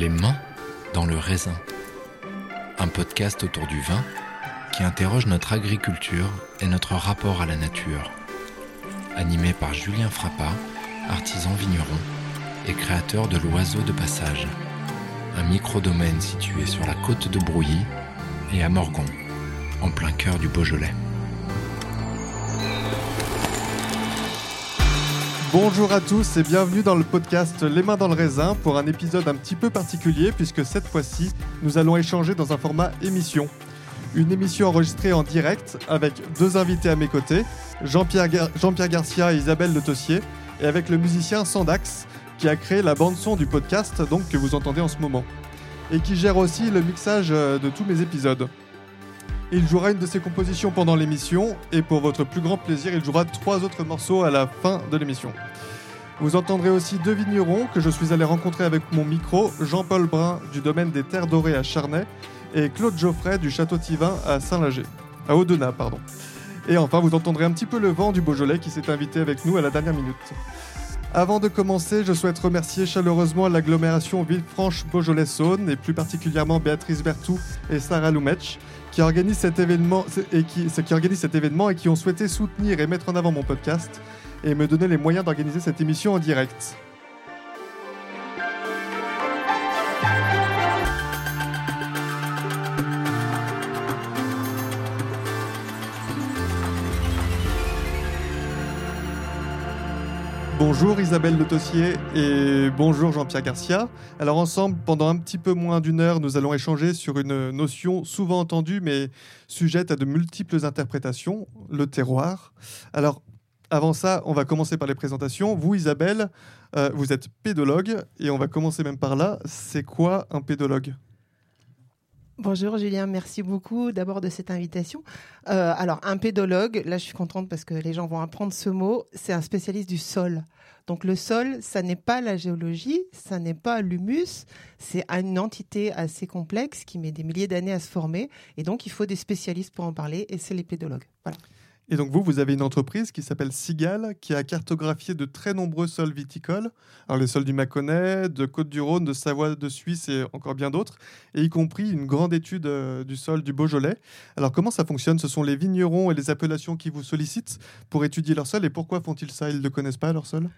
Les mains dans le raisin. Un podcast autour du vin qui interroge notre agriculture et notre rapport à la nature. Animé par Julien Frappa, artisan vigneron et créateur de l'Oiseau de Passage, un micro-domaine situé sur la côte de Brouilly et à Morgon, en plein cœur du Beaujolais. Bonjour à tous et bienvenue dans le podcast Les mains dans le raisin pour un épisode un petit peu particulier puisque cette fois-ci nous allons échanger dans un format émission. Une émission enregistrée en direct avec deux invités à mes côtés, Jean-Pierre Gar- Jean-Pierre Garcia et Isabelle Le Tossier, et avec le musicien Sandax qui a créé la bande-son du podcast donc que vous entendez en ce moment et qui gère aussi le mixage euh, de tous mes épisodes. Il jouera une de ses compositions pendant l'émission et pour votre plus grand plaisir, il jouera trois autres morceaux à la fin de l'émission. Vous entendrez aussi deux vignerons que je suis allé rencontrer avec mon micro, Jean-Paul Brun du domaine des Terres Dorées à Charnay et Claude Geoffrey du Château Tivin à Saint-Lager, à Audenat, pardon. Et enfin, vous entendrez un petit peu le vent du Beaujolais qui s'est invité avec nous à la dernière minute. Avant de commencer, je souhaite remercier chaleureusement l'agglomération Villefranche-Beaujolais-Saône et plus particulièrement Béatrice Bertou et Sarah Lumetsch qui organisent cet événement et qui, cet événement et qui ont souhaité soutenir et mettre en avant mon podcast et me donner les moyens d'organiser cette émission en direct. Bonjour Isabelle Le Tossier et bonjour Jean-Pierre Garcia. Alors ensemble, pendant un petit peu moins d'une heure, nous allons échanger sur une notion souvent entendue mais sujette à de multiples interprétations, le terroir. Alors avant ça, on va commencer par les présentations. Vous Isabelle, euh, vous êtes pédologue et on va commencer même par là. C'est quoi un pédologue? Bonjour Julien, merci beaucoup d'abord de cette invitation. Euh, alors un pédologue, là je suis contente parce que les gens vont apprendre ce mot, c'est un spécialiste du sol. Donc le sol, ça n'est pas la géologie, ça n'est pas l'humus, c'est une entité assez complexe qui met des milliers d'années à se former et donc il faut des spécialistes pour en parler et c'est les pédologues. Voilà. Et donc vous, vous avez une entreprise qui s'appelle Sigal, qui a cartographié de très nombreux sols viticoles, alors les sols du Mâconnais, de Côte-du-Rhône, de Savoie, de Suisse et encore bien d'autres, et y compris une grande étude euh, du sol du Beaujolais. Alors comment ça fonctionne? Ce sont les vignerons et les appellations qui vous sollicitent pour étudier leur sol, et pourquoi font-ils ça? Ils ne connaissent pas leur sol?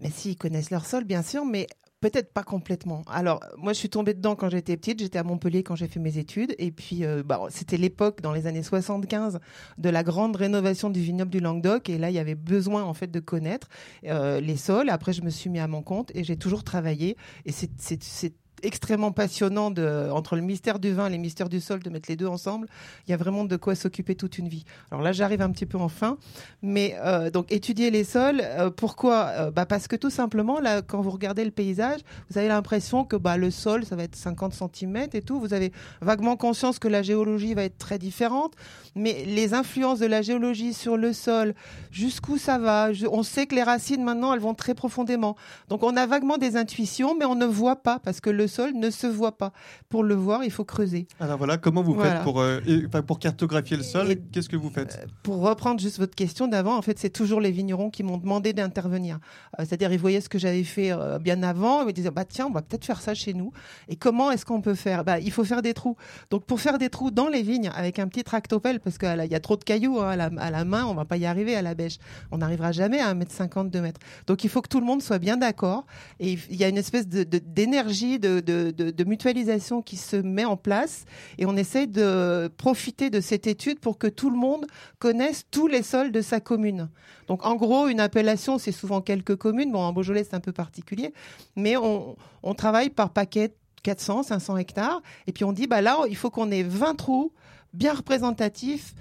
Mais s'ils connaissent leur sol, bien sûr, mais Peut-être pas complètement. Alors, moi, je suis tombée dedans quand j'étais petite. J'étais à Montpellier quand j'ai fait mes études. Et puis, euh, bah, c'était l'époque, dans les années 75, de la grande rénovation du vignoble du Languedoc. Et là, il y avait besoin, en fait, de connaître euh, les sols. Après, je me suis mis à mon compte et j'ai toujours travaillé. Et c'est extrêmement passionnant entre le mystère du vin et les mystères du sol, de mettre les deux ensemble. Il y a vraiment de quoi s'occuper toute une vie. Alors là, j'arrive un petit peu en fin, mais euh, donc étudier les sols, euh, pourquoi? Euh, bah Parce que tout simplement, là, quand vous regardez le paysage, vous avez l'impression que bah, le sol, ça va être 50 cm et tout. Vous avez vaguement conscience que la géologie va être très différente, mais les influences de la géologie sur le sol, jusqu'où ça va? On sait que les racines, maintenant, elles vont très profondément. Donc on a vaguement des intuitions, mais on ne voit pas parce que le sol ne se voit pas. Pour le voir, il faut creuser. Alors voilà, comment vous voilà. faites pour, euh, pour cartographier le sol Qu'est-ce que vous faites euh, Pour reprendre juste votre question d'avant, en fait, c'est toujours les vignerons qui m'ont demandé d'intervenir. Euh, C'est-à-dire, ils voyaient ce que j'avais fait euh, bien avant, ils me disaient, bah tiens, on va peut-être faire ça chez nous. Et comment est-ce qu'on peut faire? Bah, Il faut faire des trous. Donc, pour faire des trous dans les vignes, avec un petit tractopelle, parce qu'il y a trop de cailloux hein, à, la, à, la, main, on va pas y arriver à la bêche. On n'arrivera jamais à 1m50, 2 mètres. Donc, il faut que tout le monde soit bien d'accord. Et il y a une espèce d'énergie, de, de, de, mutualisation qui se met en place et on essaye de profiter de cette étude pour que tout le monde connaisse tous les sols de sa commune. Donc en gros, une appellation, c'est souvent quelques communes. Bon, en Beaujolais, c'est un peu particulier, mais on, travaille par paquet 400, 500 hectares. Et puis on dit, bah là, il faut qu'on ait 20 trous bien représentatifs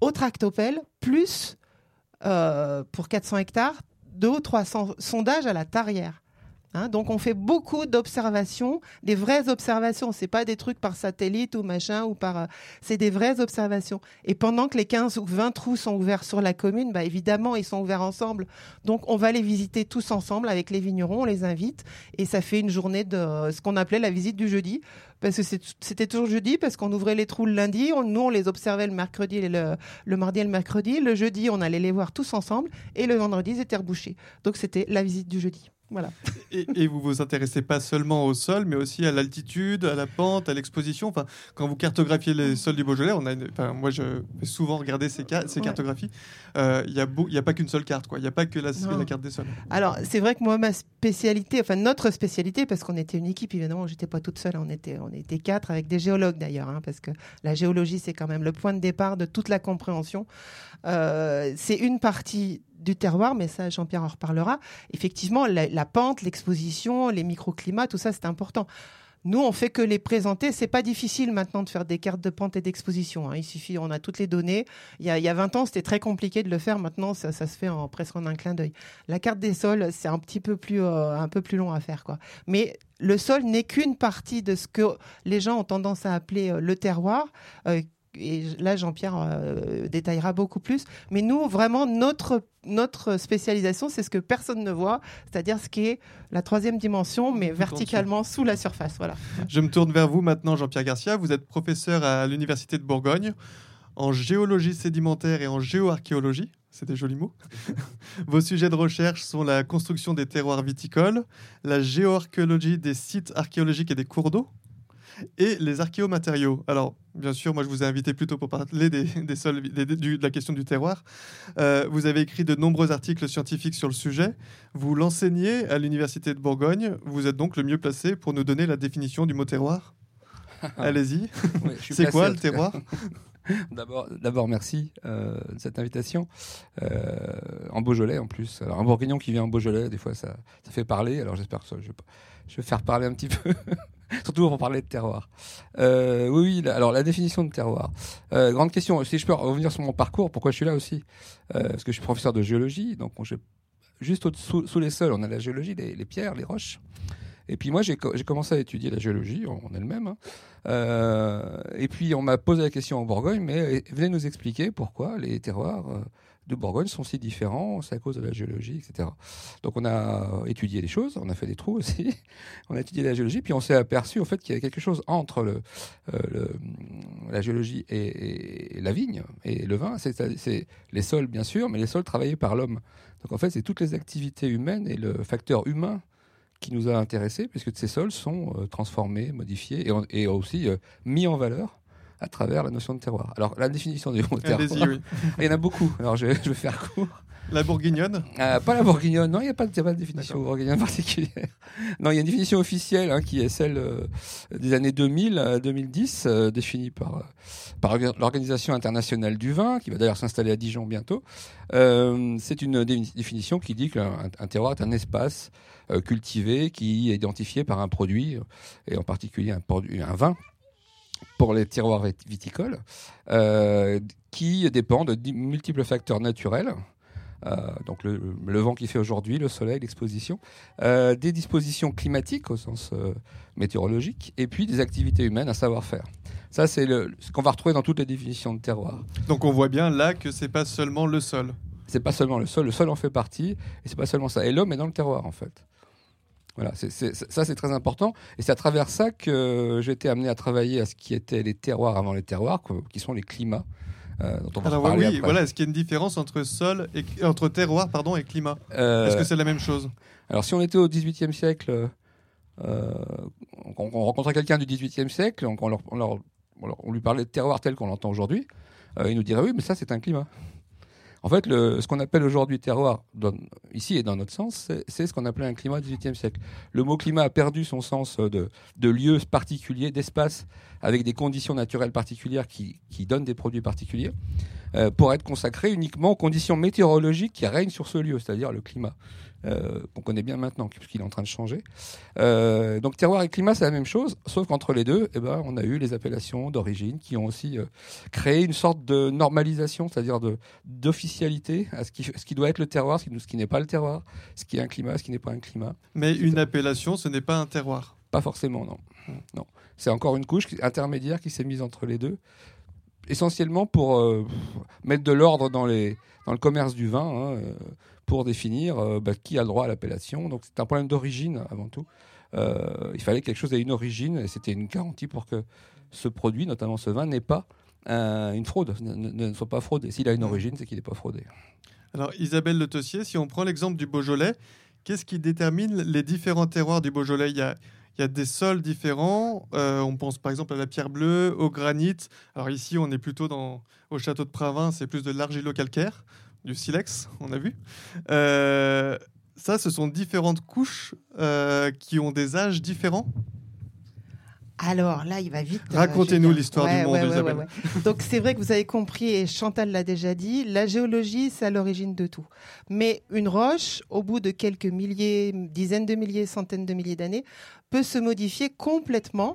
au tractopelle, plus euh, pour 400 hectares, 2 ou 300 sondages à la tarière. Hein, donc on fait beaucoup d'observations, des vraies observations. C'est pas des trucs par satellite ou machin ou par. Euh, c'est des vraies observations. Et pendant que les 15 ou 20 trous sont ouverts sur la commune, bah évidemment ils sont ouverts ensemble. Donc on va les visiter tous ensemble avec les vignerons, on les invite et ça fait une journée de euh, ce qu'on appelait la visite du jeudi parce que c'était toujours jeudi parce qu'on ouvrait les trous le lundi, on, nous on les observait le mercredi, et le, le mardi et le mercredi. Le jeudi on allait les voir tous ensemble et le vendredi ils étaient rebouchés. Donc c'était la visite du jeudi. Voilà. Et, et vous vous intéressez pas seulement au sol, mais aussi à l'altitude, à la pente, à l'exposition. Enfin, quand vous cartographiez les sols du Beaujolais, on a une- enfin, moi je vais souvent regarder ces, ca- ces Ouais. cartographies. Euh, Il n'y a, beau- il y a pas qu'une seule carte, quoi. Il n'y a pas que la carte des sols. Alors, c'est vrai que moi, ma spécialité, enfin notre spécialité, parce qu'on était une équipe, évidemment, j'étais pas toute seule, on était, on était quatre avec des géologues d'ailleurs, hein, parce que la géologie, c'est quand même le point de départ de toute la compréhension. Euh, c'est une partie du terroir, mais ça, Jean-Pierre en reparlera. Effectivement, la, pente, l'exposition, les microclimats, tout ça, c'est important. Nous, on fait que les présenter. C'est pas difficile maintenant de faire des cartes de pente et d'exposition. hein. Il suffit, on a toutes les données. Il y a, il y a 20 ans, c'était très compliqué de le faire. Maintenant, ça, ça se fait en, presque en un clin d'œil. La carte des sols, c'est un petit peu plus, euh, un peu plus long à faire, quoi. Mais le sol n'est qu'une partie de ce que les gens ont tendance à appeler euh, le terroir. Euh, et là, Jean-Pierre euh, détaillera beaucoup plus. Mais nous, vraiment, notre, notre spécialisation, c'est ce que personne ne voit, c'est-à-dire ce qui est la troisième dimension, mais verticalement sous la surface. Voilà. Je me tourne vers vous maintenant, Jean-Pierre Garcia. Vous êtes professeur à l'Université de Bourgogne en géologie sédimentaire et en géoarchéologie. C'est des jolis mots. Vos sujets de recherche sont la construction des terroirs viticoles, la géoarchéologie des sites archéologiques et des cours d'eau, et les archéomatériaux. Alors, bien sûr, moi, je vous ai invité plutôt pour parler des, des sols, des- du- de la question du terroir. Euh, vous avez écrit de nombreux articles scientifiques sur le sujet. Vous l'enseignez à l'Université de Bourgogne. Vous êtes donc le mieux placé pour nous donner la définition du mot terroir. Allez-y. Ouais, C'est quoi le terroir? D'abord, merci euh, de cette invitation. Euh, en Beaujolais, en plus. Alors, un Bourguignon qui vient en Beaujolais, des fois, ça, ça fait parler. Alors, j'espère que ça, je, vais pas- je vais faire parler un petit peu. Surtout pour parler de terroir. Euh, oui, oui. alors, la définition de terroir. Euh, grande question. Si je peux revenir sur mon parcours, pourquoi je suis là aussi? Euh, Parce que je suis professeur de géologie. Donc, on- juste sous les sols, on a la géologie, les, pierres, les roches. Et puis moi, j'ai co- j'ai commencé à étudier la géologie en elle-même. hein. Et puis on m'a posé la question en Bourgogne, mais venez nous expliquer pourquoi les terroirs de Bourgogne sont si différents, c'est à cause de la géologie, etc. Donc on a étudié les choses, on a fait des trous aussi, on a étudié la géologie, puis on s'est aperçu au fait qu'il y avait quelque chose entre euh, la géologie et, la vigne et le vin, c'est les sols bien sûr, mais les sols travaillés par l'homme. Donc en fait, c'est toutes les activités humaines et le facteur humain qui nous a intéressés, puisque ces sols sont euh, transformés, modifiés et, en- et aussi euh, mis en valeur à travers la notion de terroir. Alors, la définition du mot terroir, oui. il y en a beaucoup. Alors, je, je vais faire court. La bourguignonne Euh, pas la bourguignonne, non, il n'y a pas, de- il y a pas de définition bourguignonne particulière. Non, il y a une définition officielle hein, qui est celle euh, des années 2000 à 2010, euh, définie par, euh, par l'Organisation internationale du vin, qui va d'ailleurs s'installer à Dijon bientôt. C'est une dé- définition qui dit qu'un un terroir est un espace cultivé qui est identifié par un produit, et en particulier un vin pour les terroirs vit- viticoles, euh, qui dépend de multiples facteurs naturels, euh, donc le, le vent qui fait aujourd'hui, le soleil, l'exposition, euh, des dispositions climatiques au sens météorologique, et puis des activités humaines, un savoir-faire. Ça, c'est ce qu'on va retrouver dans toutes les définitions de terroir. Donc on voit bien là que c'est pas seulement le sol. C'est pas seulement le sol, le sol en fait partie, et c'est pas seulement ça. Et l'homme est dans le terroir, en fait. Voilà, ça c'est très important. Et c'est à travers ça que j'ai été amené à travailler à ce qui étaient les terroirs avant les terroirs, qui sont les climats. euh, dont on va Alors oui, après. voilà, est-ce qu'il y a une différence entre sol et entre terroir pardon et climat? Euh, Est-ce que c'est la même chose? Alors, si on était au XVIIIe siècle, euh, on, on rencontrait quelqu'un du XVIIIe siècle, on, leur- on leur- on leur- on lui parlait de terroir tel qu'on l'entend aujourd'hui, il nous dirait oui, mais ça, c'est un climat. En fait, ce qu'on appelle aujourd'hui terroir, ici et dans notre sens, c'est- ce qu'on appelait un climat du XVIIIe siècle. Le mot climat a perdu son sens de, de lieu particulier, d'espace, avec des conditions naturelles particulières qui, donnent des produits particuliers, euh, pour être consacré uniquement aux conditions météorologiques qui règnent sur ce lieu, c'est-à-dire le climat euh, qu'on connaît bien maintenant, puisqu'il est en train de changer. Euh, donc terroir et climat, c'est la même chose, sauf qu'entre les deux, eh ben, on a eu les appellations d'origine qui ont aussi euh, créé une sorte de normalisation, c'est-à-dire d'officialité à ce qui, ce qui doit être le terroir, ce qui, ce qui n'est pas le terroir, ce qui est un climat, ce qui n'est pas un climat. Mais une appellation, ce n'est pas un terroir. Pas forcément, non. non. C'est encore une couche intermédiaire qui s'est mise entre les deux, essentiellement pour euh, mettre de l'ordre dans, les, dans le commerce du vin, hein, euh, pour définir euh, bah, qui a le droit à l'appellation. Donc c'est un problème d'origine avant tout. Euh, il fallait que quelque chose ait une origine, et c'était une garantie pour que ce produit, notamment ce vin, n'ait pas euh, une fraude, ne, ne- ne soit pas fraudé. S'il a une origine, c'est qu'il n'est pas fraudé. Alors Isabelle Le Tossier, si on prend l'exemple du Beaujolais, qu'est-ce qui détermine les différents terroirs du Beaujolais? Il y, a, il y a des sols différents. Euh, on pense par exemple à la pierre bleue, au granit. Alors ici, on est plutôt dans, au château de Pravin, c'est plus de l'argilo-calcaire, du silex, on a vu. Euh, ça, ce sont différentes couches euh, qui ont des âges différents. Alors là, il va vite. euh, Racontez-nous l'histoire du monde, ouais, ouais. Donc c'est vrai que vous avez compris, et Chantal l'a déjà dit, la géologie, c'est à l'origine de tout. Mais une roche, au bout de quelques milliers, dizaines de milliers, centaines de milliers d'années, peut se modifier complètement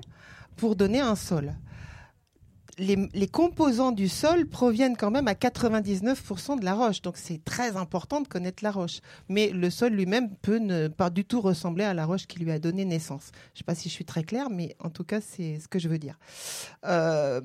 pour donner un sol. Les, composants du sol proviennent quand même à 99% de la roche. Donc c'est très important de connaître la roche. Mais le sol lui-même peut ne pas du tout ressembler à la roche qui lui a donné naissance. Je ne sais pas si je suis très claire, mais en tout cas, c'est ce que je veux dire. Euh,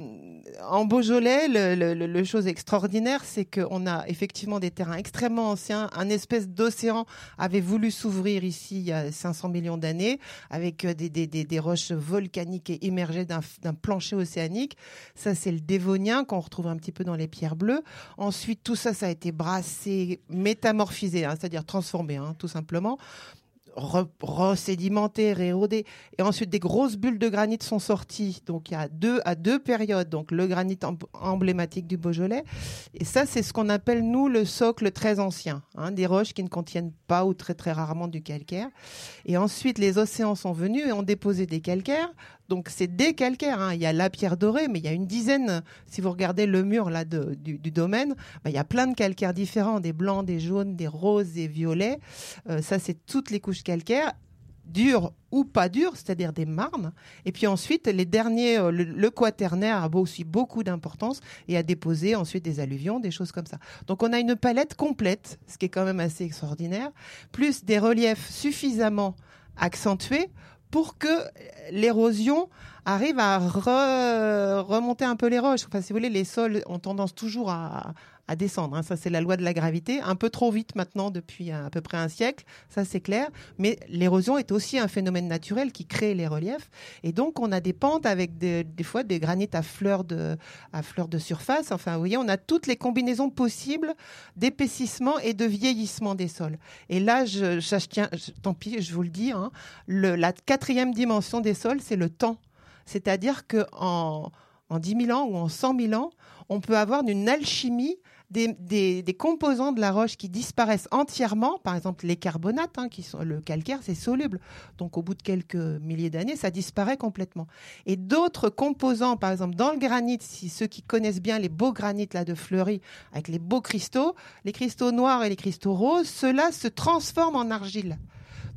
en Beaujolais, le, le- le- chose extraordinaire, c'est qu'on a effectivement des terrains extrêmement anciens. Un espèce d'océan avait voulu s'ouvrir ici il y a 500 millions d'années, avec des, des- des- roches volcaniques et émergées d'un plancher océanique. Ça, c'est le dévonien qu'on retrouve un petit peu dans les pierres bleues. Ensuite, tout ça, ça a été brassé, métamorphisé, hein, c'est-à-dire transformé, hein, tout simplement re- resédimenté, réérodé. Et ensuite, des grosses bulles de granit sont sorties. Donc, il y a deux, à deux périodes. Donc, le granit em- emblématique du Beaujolais. Et ça, c'est ce qu'on appelle, nous, le socle très ancien. hein, des roches qui ne contiennent pas ou très, très rarement du calcaire. Et ensuite, les océans sont venus et ont déposé des calcaires. Donc, c'est des calcaires. hein. Il y a la pierre dorée, mais il y a une dizaine, si vous regardez le mur là, du, domaine, bah, il y a plein de calcaires différents, des blancs, des jaunes, des roses, des violets. Euh, ça, c'est toutes les couches calcaires, dures ou pas dures, c'est-à-dire des marnes. Et puis ensuite, les derniers, euh, le quaternaire a aussi beaucoup d'importance et a déposé ensuite des alluvions, des choses comme ça. Donc on a une palette complète, ce qui est quand même assez extraordinaire, plus des reliefs suffisamment accentués pour que l'érosion arrive à re- remonter un peu les roches. Enfin, si vous voulez, les sols ont tendance toujours à, à descendre. hein. Ça, c'est la loi de la gravité. Un peu trop vite maintenant, depuis à peu près un siècle. Ça, c'est clair. Mais l'érosion est aussi un phénomène naturel qui crée les reliefs. Et donc, on a des pentes avec des, fois des granites à fleurs de, à fleurs de surface. Enfin, vous voyez, on a toutes les combinaisons possibles d'épaississement et de vieillissement des sols. Et là, je, tiens, tant pis, je vous le dis, hein, la quatrième dimension des sols, c'est le temps. C'est-à-dire que en 10 000 ans ou en 100 000 ans, on peut avoir une alchimie des, composants de la roche qui disparaissent entièrement. Par exemple, les carbonates, hein, qui sont le calcaire, c'est soluble. Donc, au bout de quelques milliers d'années, ça disparaît complètement. Et d'autres composants, par exemple, dans le granit, si ceux qui connaissent bien les beaux granites là de Fleury, avec les beaux cristaux, les cristaux noirs et les cristaux roses, ceux-là se transforment en argile.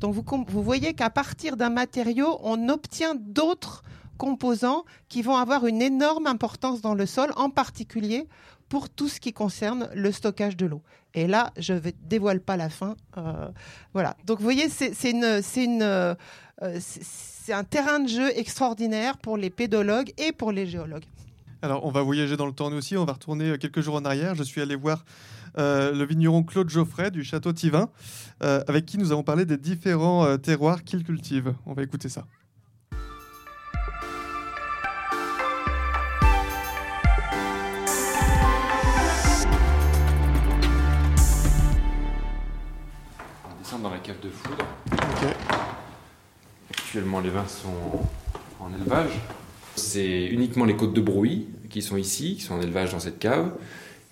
Donc, vous voyez qu'à partir d'un matériau, on obtient d'autres composants qui vont avoir une énorme importance dans le sol, en particulier pour tout ce qui concerne le stockage de l'eau. Et là, je ne dévoile pas la fin. euh, voilà. Donc, vous voyez, euh, c'est- un terrain de jeu extraordinaire pour les pédologues et pour les géologues. Alors, on va voyager dans le temps nous aussi. On va retourner euh, quelques jours en arrière. Je suis allé voir le vigneron Claude Geoffrey du château Tivin, avec qui nous avons parlé des différents terroirs qu'il cultive. On va écouter ça. Dans la cave de foudre. Actuellement, les vins sont en élevage. C'est uniquement les côtes de Brouilly qui sont ici, qui sont en élevage dans cette cave.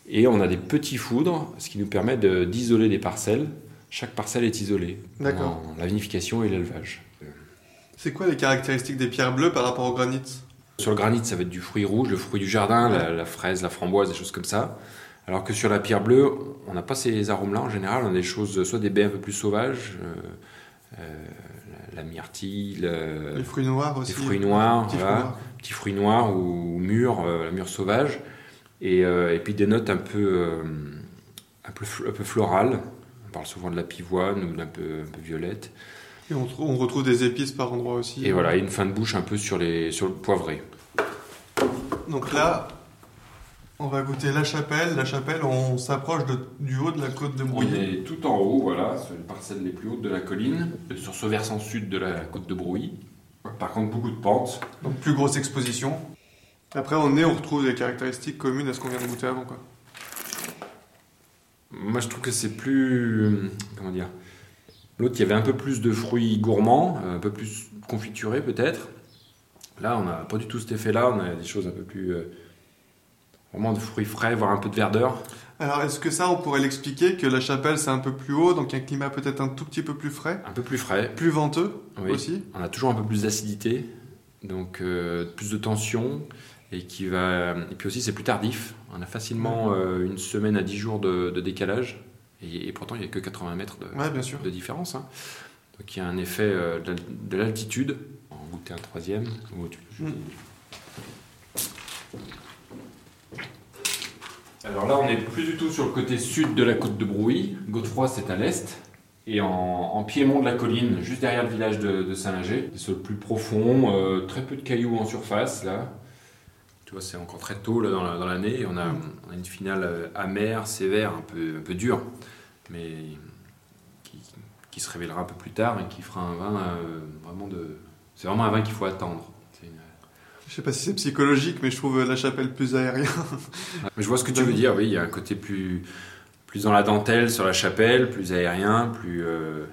Et on a des petits foudres, ce qui nous permet d'isoler des parcelles. Chaque parcelle est isolée. D'accord. La vinification et l'élevage. C'est quoi les caractéristiques des pierres bleues par rapport au granit? Sur le granit, ça va être du fruit rouge, le fruit du jardin, la, la fraise, la framboise, des choses comme ça. Alors que sur la pierre bleue, on n'a pas ces arômes-là en général. On a des choses, soit des baies un peu plus sauvages, euh, euh, la, la myrtille, le- Les fruits noirs aussi. les fruits noirs, Petits fruits voilà. noirs. petits fruits noirs ou, ou mûrs, euh, la mûre sauvage. Et, euh, et puis des notes un peu, euh, un, peu, un peu florales. On parle souvent de la pivoine ou d'un peu, un peu violette. Et on, tr- on retrouve des épices par endroits aussi. Et voilà, et une fin de bouche un peu sur, les, sur le poivré. Donc là, on va goûter la chapelle. La chapelle, on s'approche du haut de la côte de On Brouilly. est tout en haut, voilà, sur les parcelles les plus hautes de la colline, sur ce versant sud de la côte de Brouilly. Par contre, beaucoup de pentes. Donc plus grosse exposition. Après, au nez, on retrouve des caractéristiques communes à ce qu'on vient de goûter avant. Quoi. Moi, je trouve que c'est plus. Comment dire L'autre, il y avait un peu plus de fruits gourmands, un peu plus confiturés peut-être. Là, on n'a pas du tout cet effet-là. On a des choses un peu plus. Vraiment de fruits frais, voire un peu de verdeur. Alors, est-ce que ça, on pourrait l'expliquer que la chapelle, c'est un peu plus haut, donc un climat peut-être un tout petit peu plus frais, Un peu plus frais. plus venteux Oui. aussi? On a toujours un peu plus d'acidité, donc euh, plus de tension. Et, qui va... et puis aussi, c'est plus tardif. On a facilement euh, une semaine à 10 jours de, de décalage. Et, et pourtant, il n'y a que 80 mètres de, Ouais, bien sûr. de différence. hein. Donc il y a un effet euh, de l'al- de l'altitude. On va goûter un troisième. Alors là, on n'est plus du tout sur le côté sud de la côte de Brouilly. Godefroy, c'est à l'est. Et en, piémont de la colline, juste derrière le village de, Saint-Lager. Des sols plus profonds, euh, très peu de cailloux en surface là. Tu vois, c'est encore très tôt là, dans la- dans l'année. on, a, une finale euh, amère, sévère, un peu, un peu dure. Mais qui, qui se révélera un peu plus tard et qui fera un vin euh, vraiment de. C'est vraiment un vin qu'il faut attendre. Je sais pas si c'est psychologique, mais je trouve la chapelle plus aérien. Je vois ce que tu veux dire, oui, il y a un côté plus, plus dans la dentelle sur la chapelle, plus aérien, plus. euh,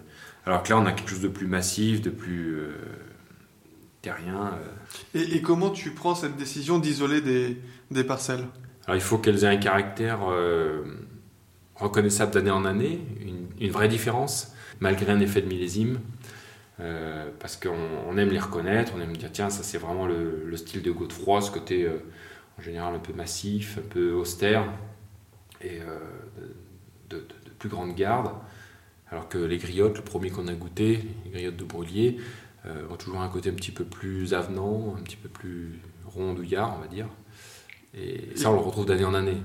Alors que là, on a quelque chose de plus massif, de plus euh, terrien. euh. Et, et comment tu prends cette décision d'isoler des, des parcelles? Alors il faut qu'elles aient un caractère euh, reconnaissable d'année en année, une, une vraie différence, malgré un effet de millésime. Euh, parce qu'on on aime les reconnaître, on aime dire tiens, ça c'est vraiment le, le style de Godefroy, ce côté euh, en général un peu massif, un peu austère et euh, de, plus grande garde. Alors que les griottes, le premier qu'on a goûté, les griottes de Brûlier, ont toujours un côté un petit peu plus avenant, un petit peu plus rondouillard, on va dire. Et ça, on le retrouve d'année en année.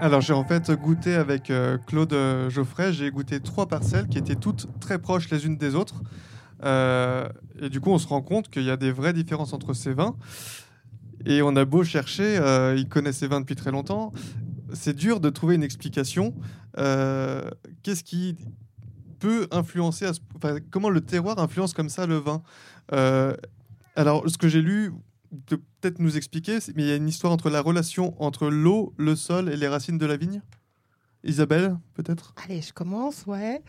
Alors j'ai en fait goûté avec euh, Claude euh, Geoffrey, j'ai goûté trois parcelles qui étaient toutes très proches les unes des autres. Euh, et du coup on se rend compte qu'il y a des vraies différences entre ces vins. Et on a beau chercher, euh, il connaît ces vins depuis très longtemps, c'est dur de trouver une explication. Qu'est-ce qui peut influencer, enfin, comment le terroir influence comme ça le vin? Alors ce que j'ai lu, de peut-être nous expliquer, mais il y a une histoire entre la relation entre l'eau, le sol et les racines de la vigne? Isabelle, peut-être? Allez, je commence, ouais.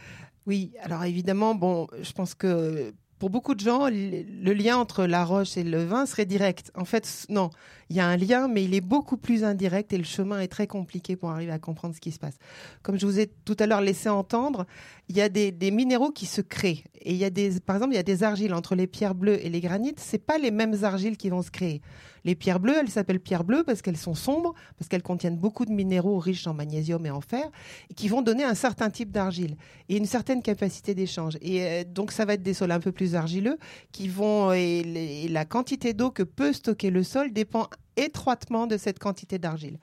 Oui, alors évidemment, bon, je pense que pour beaucoup de gens, le lien entre la roche et le vin serait direct. En fait, non, il y a un lien, mais il est beaucoup plus indirect et le chemin est très compliqué pour arriver à comprendre ce qui se passe. Comme je vous ai tout à l'heure laissé entendre, il y a des, des minéraux qui se créent. Et il y a des, par exemple, il y a des argiles entre les pierres bleues et les granites. C'est pas les mêmes argiles qui vont se créer. Les pierres bleues, elles s'appellent pierres bleues parce qu'elles sont sombres, parce qu'elles contiennent beaucoup de minéraux riches en magnésium et en fer, et qui vont donner un certain type d'argile et une certaine capacité d'échange. Et euh, donc, ça va être des sols un peu plus argileux qui vont et, les- et la quantité d'eau que peut stocker le sol dépend étroitement de cette quantité d'argile.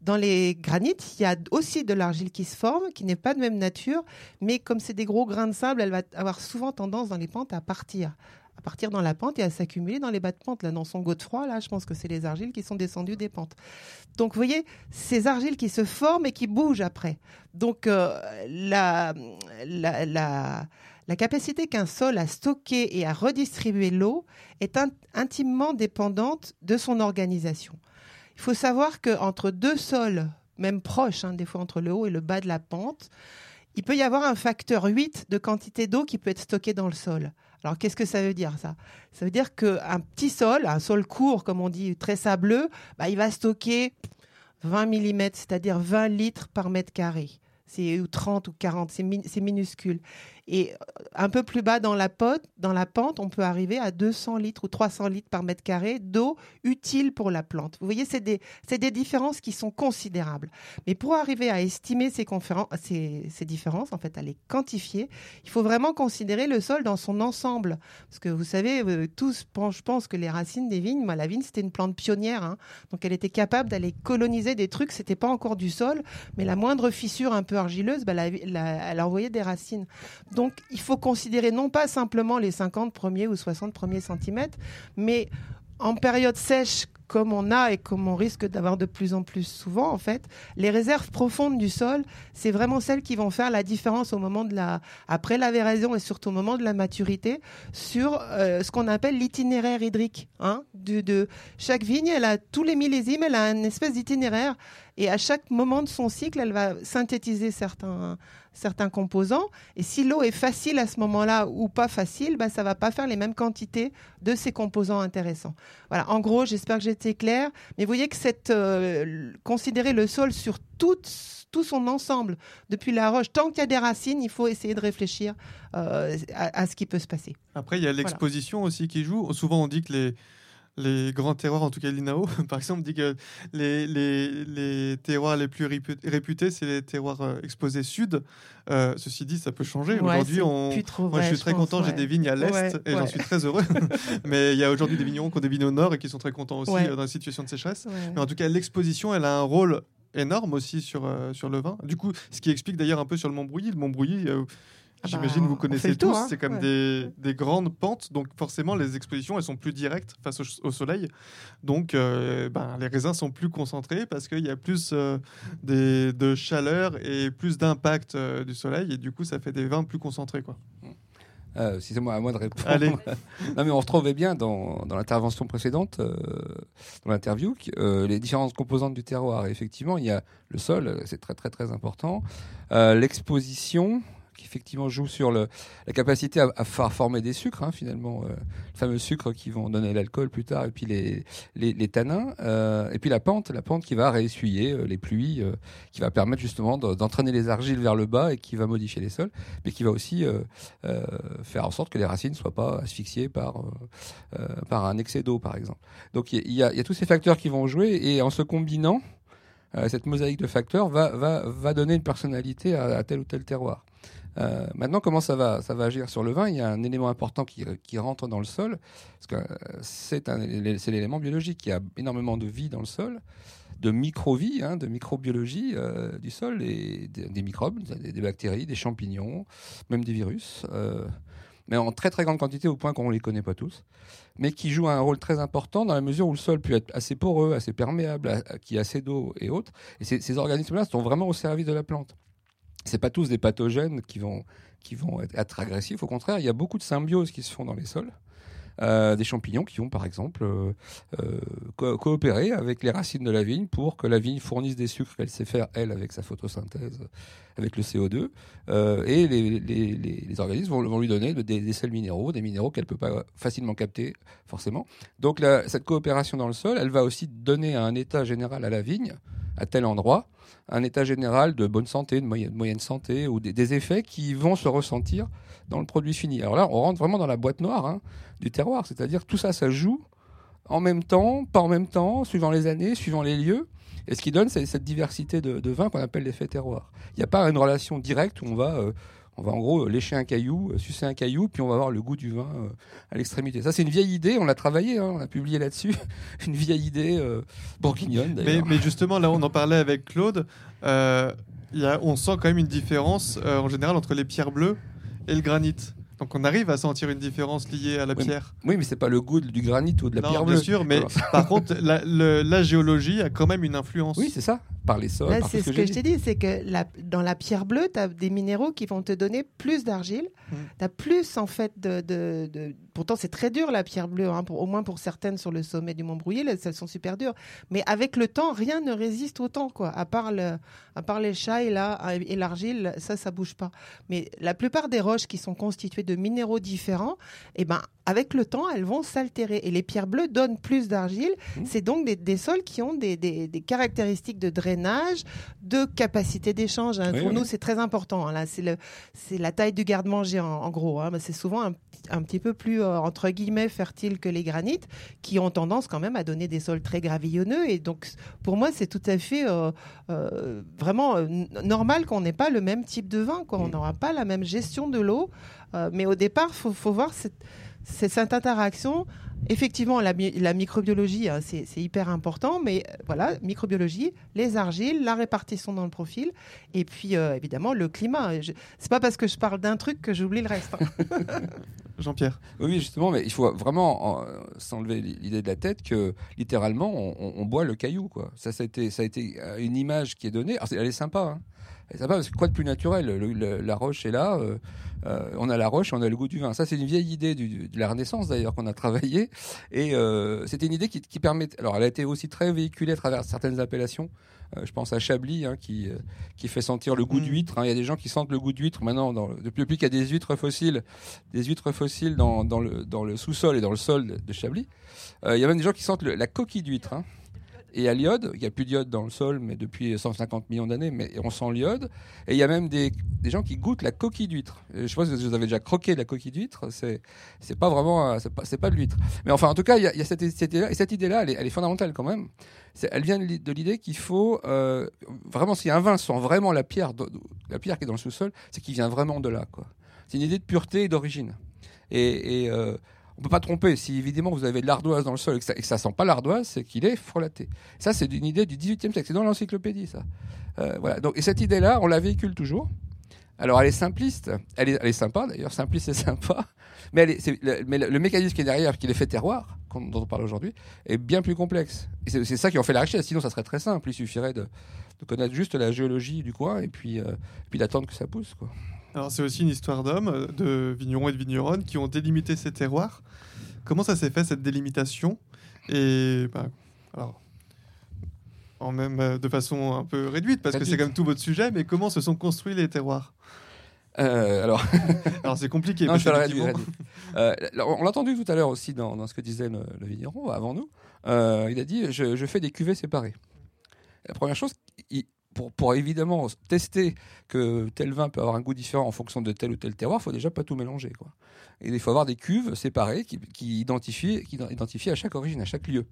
Dans les granites, il y a aussi de l'argile qui se forme, qui n'est pas de même nature, mais comme c'est des gros grains de sable, elle va avoir souvent tendance dans les pentes à partir, à partir dans la pente et à s'accumuler dans les bas de pente. Là, dans son Godefroy, là, je pense que c'est les argiles qui sont descendues des pentes. Donc, vous voyez, ces argiles qui se forment et qui bougent après. Donc, euh, la, la, la, capacité qu'un sol a stocké et à redistribuer l'eau est in- intimement dépendante de son organisation. Il faut savoir qu'entre deux sols, même proches, hein, des fois entre le haut et le bas de la pente, il peut y avoir un facteur 8 de quantité d'eau qui peut être stocké dans le sol. Alors qu'est-ce que ça veut dire ça? Ça veut dire qu'un petit sol, un sol court comme on dit, très sableux, bah, il va stocker 20 mm, c'est-à-dire 20 litres par mètre carré. C'est ou 30 ou 40, c'est c'est minuscule. Et euh, un peu plus bas dans la, pote, dans la pente, on peut arriver à 200 litres ou 300 litres par mètre carré d'eau utile pour la plante. Vous voyez, c'est des, des différences qui sont considérables. Mais pour arriver à estimer ces, différences, en fait, à les quantifier, il faut vraiment considérer le sol dans son ensemble. Parce que vous savez, euh, tous, je pense que les racines des vignes, moi, la vigne, c'était une plante pionnière. hein. donc, elle était capable d'aller coloniser des trucs. C'était pas encore du sol, mais la moindre fissure un peu argileuse, bah, elle envoyait des racines. Donc, il faut considérer non pas simplement les 50 premiers ou 60 premiers centimètres, mais en période sèche, comme on a et comme on risque d'avoir de plus en plus souvent, en fait, les réserves profondes du sol, c'est vraiment celles qui vont faire la différence au moment de la, après la véraison et surtout au moment de la maturité, sur euh, ce qu'on appelle l'itinéraire hydrique. Hein, de chaque vigne, elle a tous les millésimes, elle a une espèce d'itinéraire et à chaque moment de son cycle, elle va synthétiser certains, certains composants. Et si l'eau est facile à ce moment-là ou pas facile, bah, ça va pas faire les mêmes quantités de ces composants intéressants. Voilà. En gros, j'espère que j'ai été claire. Mais vous voyez que cette, euh, considérer le sol sur tout, tout son ensemble, depuis la roche, tant qu'il y a des racines, il faut essayer de réfléchir euh, à, à, ce qui peut se passer. Après, il y a l'exposition voilà. aussi qui joue. Souvent, on dit que les les grands terroirs, en tout cas l'INAO, par exemple, dit que les, les, les terroirs les plus réputés, c'est les terroirs euh, exposés sud. Euh, ceci dit, ça peut changer. Ouais, aujourd'hui, on... trop moi, je suis très pense, content. J'ai des vignes à l'est Ouais, et j'en suis très heureux. Mais il y a aujourd'hui des vignerons qui ont des vignes au nord et qui sont très contents aussi euh, dans la situation de sécheresse. Mais en tout cas, l'exposition, elle a un rôle énorme aussi sur, euh, sur le vin. Du coup, ce qui explique d'ailleurs un peu sur le Montbrouilly. Le Montbrouilly, euh, Ah bah, j'imagine vous on fait connaissez tous, hein. c'est comme Ouais. des, des grandes pentes, donc forcément les expositions, elles sont plus directes face au, au soleil. Donc euh, ben, les raisins sont plus concentrés parce qu'il y a plus euh, des- de chaleur et plus d'impact euh, du soleil, et du coup ça fait des vins plus concentrés. Quoi. Euh, si c'est moi à moi de répondre. Allez. non, mais on retrouvait bien dans, dans l'intervention précédente, euh, dans l'interview, euh, les différentes composantes du terroir. Et effectivement, il y a le sol, c'est très très très important. Euh, L'exposition, qui effectivement joue sur le, la capacité à, à former des sucres, hein, finalement, euh, les fameux sucres qui vont donner l'alcool plus tard, et puis les, les, les tanins, euh, et puis la pente, la pente qui va réessuyer euh, les pluies, euh, qui va permettre justement de- d'entraîner les argiles vers le bas et qui va modifier les sols, mais qui va aussi euh, faire en sorte que les racines ne soient pas asphyxiées par, par un excès d'eau, par exemple. Donc il y, a- il y a tous ces facteurs qui vont jouer et en se combinant, cette mosaïque de facteurs va, va, va donner une personnalité à tel ou tel terroir. Euh, maintenant, comment ça va, ça va agir sur le vin? Il y a un élément important qui, qui rentre dans le sol, parce que euh, c'est l'élément biologique. Il y a énormément de vie dans le sol, de micro-vie, hein, de microbiologie euh, du sol, des, microbes, des, bactéries, des champignons, même des virus, euh, mais en très très grande quantité au point qu'on ne les connaît pas tous, mais qui jouent un rôle très important dans la mesure où le sol peut être assez poreux, assez perméable, qui a assez d'eau et autres. Et ces organismes-là sont vraiment au service de la plante. C'est pas tous des pathogènes qui vont, qui vont être, agressifs. Au contraire, il y a beaucoup de symbioses qui se font dans les sols. Euh, des champignons qui vont par exemple euh, euh, co- coopérer avec les racines de la vigne pour que la vigne fournisse des sucres qu'elle sait faire elle avec sa photosynthèse avec le CO2 euh, et les, organismes vont, lui donner des, sels minéraux, des minéraux qu'elle peut pas facilement capter forcément. Donc cette coopération dans le sol, elle va aussi donner un état général à la vigne à tel endroit, un état général de bonne santé, de moyenne, santé ou des, effets qui vont se ressentir dans le produit fini. Alors là, on rentre vraiment dans la boîte noire hein, du terroir, c'est-à-dire tout ça, ça joue en même temps, pas en même temps, suivant les années, suivant les lieux. Et ce qui donne, c'est cette diversité de, de vins qu'on appelle l'effet terroir. Il n'y a pas une relation directe où on va, euh, on va en gros lécher un caillou, euh, sucer un caillou, puis on va avoir le goût du vin euh, à l'extrémité. Ça, c'est une vieille idée, on l'a travaillé, hein, on a publié là-dessus, une vieille idée euh, bourguignonne Mais, d'ailleurs. mais justement, là, on en parlait avec Claude. euh, il y a, on sent quand même une différence euh, en général entre les pierres bleues et le granit. Donc on arrive à sentir une différence liée à la Oui, pierre. Oui, mais c'est pas le goût du granit ou de la non, pierre bien bleue. sûr, mais par contre, la, le- la géologie a quand même une influence. Oui, c'est ça, par les sols, c'est ce que, j'ai je dit. t'ai dit, c'est que la- dans la pierre bleue, tu as des minéraux qui vont te donner plus d'argile. Mm. Tu as plus, en fait, de. de- de- Pourtant, c'est très dur, la pierre bleue, hein, au moins pour certaines sur le sommet du Mont Brouillé, elles sont super dures. Mais avec le temps, rien ne résiste autant, quoi. À part, les là, et l'argile, ça, ça bouge pas. Mais la plupart des roches qui sont constituées de minéraux différents, eh ben, avec le temps, elles vont s'altérer. Et les pierres bleues donnent plus d'argile. Mhm. C'est donc des, des sols qui ont des, des- des caractéristiques de drainage, de capacité d'échange. hein. Oui, Pour oui. nous, c'est très important. hein. Là, c'est la taille du garde-manger en, en gros. hein. C'est souvent un, un petit peu plus euh, entre guillemets fertile que les granites, qui ont tendance quand même à donner des sols très gravillonneux. Et donc, pour moi, c'est tout à fait euh, euh, vraiment normal qu'on n'ait pas le même type de vin. Quoi. On Mm. n'aura pas la même gestion de l'eau. Mais au départ, faut, faut voir cette c'est cette interaction. Effectivement, la, mi- la microbiologie, hein, c'est hyper important, mais euh, voilà, microbiologie, les argiles, la répartition dans le profil, et puis euh, évidemment le climat. C'est pas parce que je parle d'un truc que j'oublie le reste. hein. Jean-Pierre. Oui, justement, mais il faut vraiment euh, s'enlever l'idée de la tête que littéralement on, on- on boit le caillou. Quoi. Ça, ça a été, ça a été euh, une image qui est donnée. Alors, c'est- elle est sympa. hein. Elle est sympa parce que quoi de plus naturel Le- le- La roche est là. euh, euh, on a la roche, on a le goût du vin. Ça, c'est une vieille idée du- de la Renaissance d'ailleurs qu'on a travaillé. Et euh, c'était une idée qui, qui permet. Alors, elle a été aussi très véhiculée à travers certaines appellations. Euh, je pense à Chablis, hein, qui, euh, qui fait sentir le goût Mm. d'huître. hein. Il y a des gens qui sentent le goût d'huître maintenant. Dans, depuis depuis qu'il y a des huîtres fossiles, des huîtres fossiles dans, dans le, dans le sous-sol et dans le sol de, de Chablis. Euh, il y a même des gens qui sentent le- la coquille d'huître. hein. Et à l'iode, il n'y a plus d'iode dans le sol, mais depuis 150 millions d'années, mais on sent l'iode. Et il y a même des, gens qui goûtent la coquille d'huître. Je pas si vous avez déjà croqué la coquille d'huître. C'est, c'est pas vraiment, euh, c'est pas, de l'huître. Mais enfin, en tout cas, il y a, cette, idée-là, et cette idée-là, elle est, fondamentale quand même. Elle vient de l'i- de l'idée qu'il faut euh, vraiment, si un vin sent vraiment la pierre, la pierre qui est dans le sous-sol, c'est qu'il vient vraiment de là. C'est une idée de pureté et d'origine. Et euh, on peut pas tromper. Si évidemment vous avez de l'ardoise dans le sol et que ça, et sent pas l'ardoise, c'est qu'il est frelaté. Ça, c'est une idée du 18e siècle. C'est dans l'encyclopédie, ça. Euh, voilà. Donc, et cette idée-là, on la véhicule toujours. Alors, elle est simpliste. Elle est, sympa, d'ailleurs. Simpliste et sympa. Mais, le, mécanisme qui est derrière, qui l'effet terroir, dont on parle aujourd'hui, est bien plus complexe. C'est, ça qui en fait la richesse. Sinon, ça serait très simple. Il suffirait de, connaître juste la géologie du coin et puis, euh, d'attendre que ça pousse. Alors c'est aussi une histoire d'hommes, euh, de vignerons et de vigneronnes qui ont délimité ces terroirs. Comment ça s'est fait cette délimitation? Et bah, alors, en même euh, de façon un peu réduite parce que c'est même tout votre sujet. Mais comment se sont construits les terroirs? Euh, alors, Alors c'est compliqué. Non, je réduire, réduire. Euh, on l'a entendu tout à l'heure aussi dans, dans ce que disait le, le vigneron avant nous. Euh, il a dit je, je fais des cuvées séparées. La première chose, il- pour, évidemment tester que tel vin peut avoir un goût différent en fonction de tel ou tel terroir, il faut déjà pas tout mélanger. Quoi. Et il faut avoir des cuves séparées qui, identifient, qui identifient à chaque origine, à chaque lieu.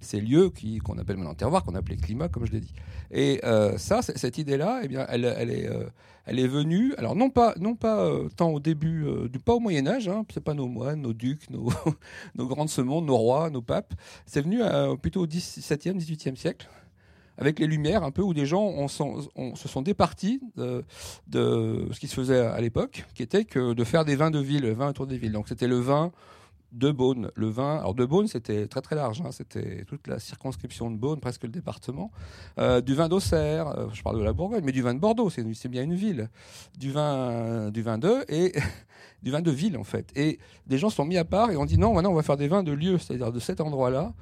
Ces lieux qu'on appelle maintenant terroir, qu'on appelait climat, comme je l'ai dit. Et euh, ça, cette idée-là, eh bien, elle, elle est, euh, elle est venue, alors non pas, non pas euh, tant au début, pas au Moyen Âge, hein, c'est pas nos moines, nos ducs, nos, ce monde, nos rois, nos papes, c'est venu plutôt au 17e, 18e siècle, avec les Lumières un peu, où des gens on on se sont départis de, ce qui se faisait à l'époque, qui était que de faire des vins de ville, vins autour des villes. Donc c'était le vin de Beaune. Le vin, alors de Beaune, c'était très très large, hein, c'était toute la circonscription de Beaune, presque le département. Euh, du vin d'Auxerre, euh, je parle de la Bourgogne, mais du vin de Bordeaux, c'est c'est bien une ville. Du vin, du vin de et du vin de ville en fait. Et des gens se sont mis à part et ont dit non, maintenant on va faire des vins de lieu, c'est-à-dire de cet endroit-là,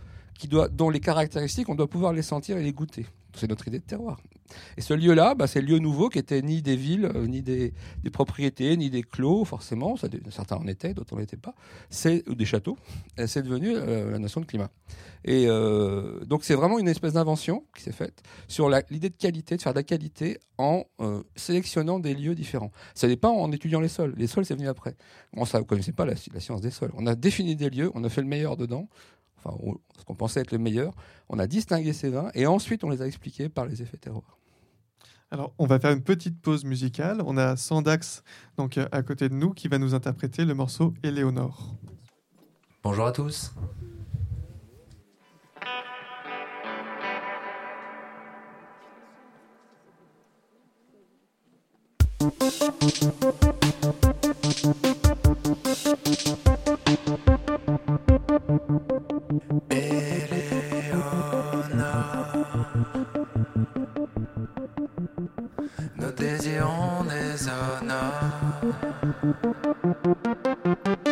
dont les caractéristiques on doit pouvoir les sentir et les goûter. C'est notre idée de terroir. Et ce lieu-là, bah, c'est le lieu nouveau qui était ni des villes, euh, ni des, propriétés, ni des clos, forcément. Certains en étaient, d'autres n'en étaient pas. C'est des châteaux. C'est devenu euh, la nation de climat. Et euh, donc c'est vraiment une espèce d'invention qui s'est faite sur l'idée de qualité, de faire de la qualité en sélectionnant des lieux différents. Ça n'est pas en étudiant les sols. Les sols, c'est venu après. On ne connaissait pas la science des sols. On a défini des lieux, on a fait le meilleur dedans, enfin ce qu'on pensait être le meilleur. On a distingué ces vins et ensuite on les a expliqués par les effets terroirs. Alors, on va faire une petite pause musicale. On a Sandax donc à côté de nous qui va nous interpréter le morceau Éléonore. Bonjour à tous. Nos désirs ont des M'aimeras-tu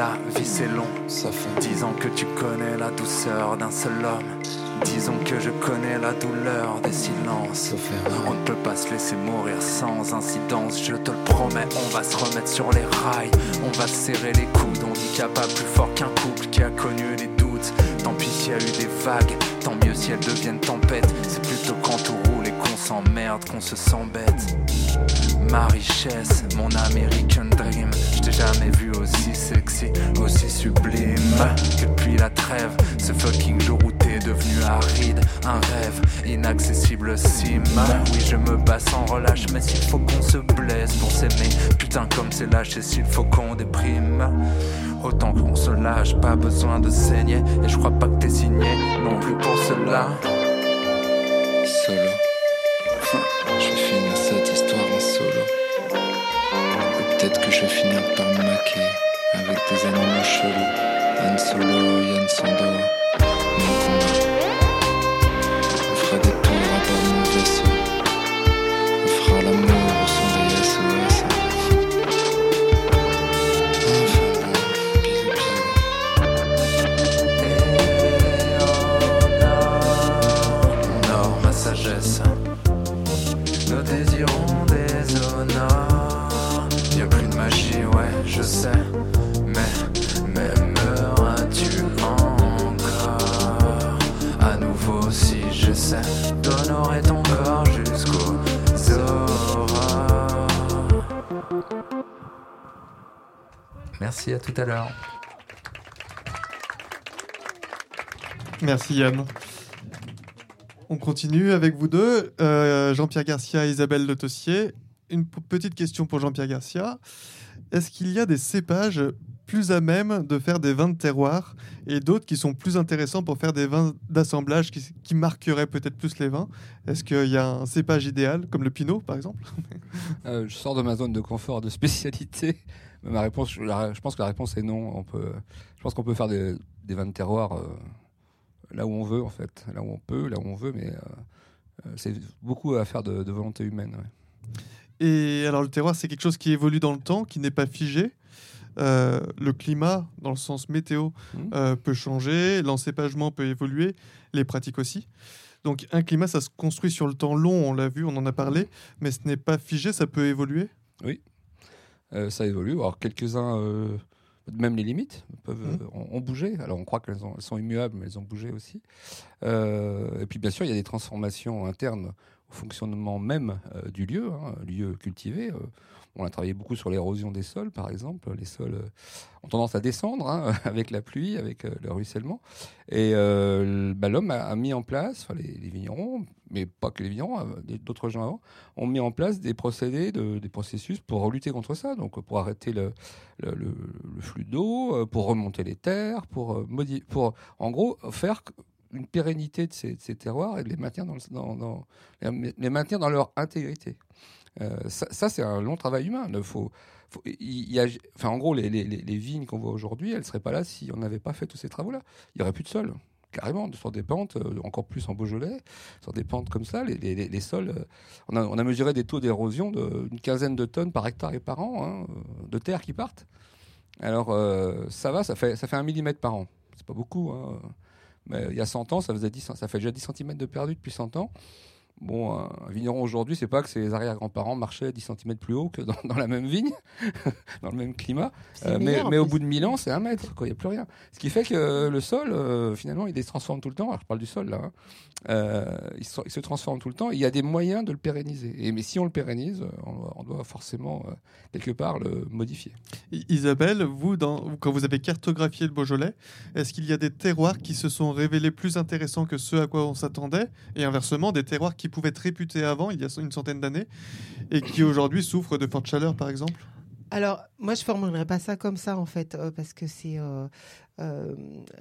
la vie c'est long. Ça fait que tu connais la douceur d'un seul homme. Disons que je connais la douleur des silences. On ne peut pas se laisser mourir sans incidence, je te le promets, on va se remettre sur les rails, on va se serrer les coudes, on dit qu'il n'y a pas plus fort qu'un couple qui a connu les doutes. Tant pis s'il y a eu des vagues, tant mieux si elles deviennent tempêtes. C'est plutôt quand tout roule et qu'on s'emmerde qu'on se sent bête. Ma richesse, mon American dream. Jamais vu aussi sexy, aussi sublime. Que depuis la trêve, ce fucking jour où t'es devenu aride. Un rêve inaccessible sim. Oui, je me bats sans relâche, mais s'il faut qu'on se blesse pour s'aimer. Putain, comme c'est lâche, et s'il faut qu'on déprime. Autant qu'on se lâche, pas besoin de saigner. Et je crois pas que t'es signé non plus pour cela. solo. Je vais finir par me maquer avec des animaux chelous. Han Solo, Yann Sando, d'honorer ton corps aurores. Merci, à tout à l'heure. Merci Yann. On continue avec vous deux, Euh, Jean-Pierre Garcia et Isabelle Le Tossier. Une petite question pour Jean-Pierre Garcia. Est-ce qu'il y a des cépages plus à même de faire des vins de terroir et d'autres qui sont plus intéressants pour faire des vins d'assemblage qui, qui marqueraient peut-être plus les vins Est-ce qu'il y a un cépage idéal, comme le Pinot par exemple? Euh, je sors de ma zone de confort de spécialité. Mais ma réponse, je, pense que la réponse est non. On peut, je pense qu'on peut faire des, des vins de terroir euh, là où on veut, en fait. Là où on peut, là où on veut, mais euh, euh, c'est beaucoup à faire de, de volonté humaine. ouais. Et alors le terroir, c'est quelque chose qui évolue dans le temps, qui n'est pas figé? Euh, le climat, dans le sens météo, Mhm. euh, peut changer, l'encépagement peut évoluer, les pratiques aussi. Donc un climat, ça se construit sur le temps long, on l'a vu, on en a parlé, mais ce n'est pas figé, ça peut évoluer? Euh, ça évolue. Alors quelques-uns, même les limites, peuvent, euh, ont, ont bougé. Alors on croit qu'elles ont- elles sont immuables, mais elles ont bougé aussi. Et puis bien sûr, il y a des transformations internes au fonctionnement même du lieu, hein, lieu cultivé. On a travaillé beaucoup sur l'érosion des sols, par exemple. Les sols euh, ont tendance à descendre hein, avec la pluie, avec euh, le ruissellement. Et euh, bah, l'homme a, mis en place, les, vignerons, mais pas que les vignerons, euh, d'autres gens avant, ont mis en place des procédés, de- des processus pour lutter contre ça, donc pour arrêter le, flux d'eau, pour remonter les terres, pour, en gros faire une pérennité de ces, terroirs et les maintenir dans leur intégrité. Euh, ça, c'est un long travail humain. Il y a, en gros, les, vignes qu'on voit aujourd'hui, elles ne seraient pas là si on n'avait pas fait tous ces travaux-là. Il n'y aurait plus de sol, carrément, sur des pentes, euh, encore plus en Beaujolais, sur des pentes comme ça. Les, sols, euh, on, a, mesuré des taux d'érosion d'une quinzaine de tonnes par hectare et par an hein, de terre qui partent. Alors, ça va, ça fait, un millimètre par an. C'est pas beaucoup. hein. Mais il y a 100 ans, ça, faisait 10, ça fait déjà 10 cm de perdu depuis 100 ans. Bon, un vigneron aujourd'hui, c'est pas que ses arrière-grands-parents marchaient 10 cm plus haut que dans, dans la même vigne, dans le même climat. Euh, mais au bout de 1000 ans, c'est un mètre. Il n'y a plus rien. Ce qui fait que euh, le sol, euh, finalement, il se transforme tout le temps. Alors, je parle du sol, là. hein. Euh, il, se, il se transforme tout le temps. Il y a des moyens de le pérenniser. Et, mais si on le pérennise, on doit, on doit forcément, euh, quelque part, le modifier. Isabelle, vous, dans, quand vous avez cartographié le Beaujolais, est-ce qu'il y a des terroirs qui se sont révélés plus intéressants que ceux à quoi on s'attendait Et inversement, des terroirs qui pouvaient être réputés avant, il y a une centaine d'années, et qui aujourd'hui souffrent de forte chaleur, par exemple Alors, moi, je formulerais pas ça comme ça, en fait, euh, parce que c'est. euh, euh,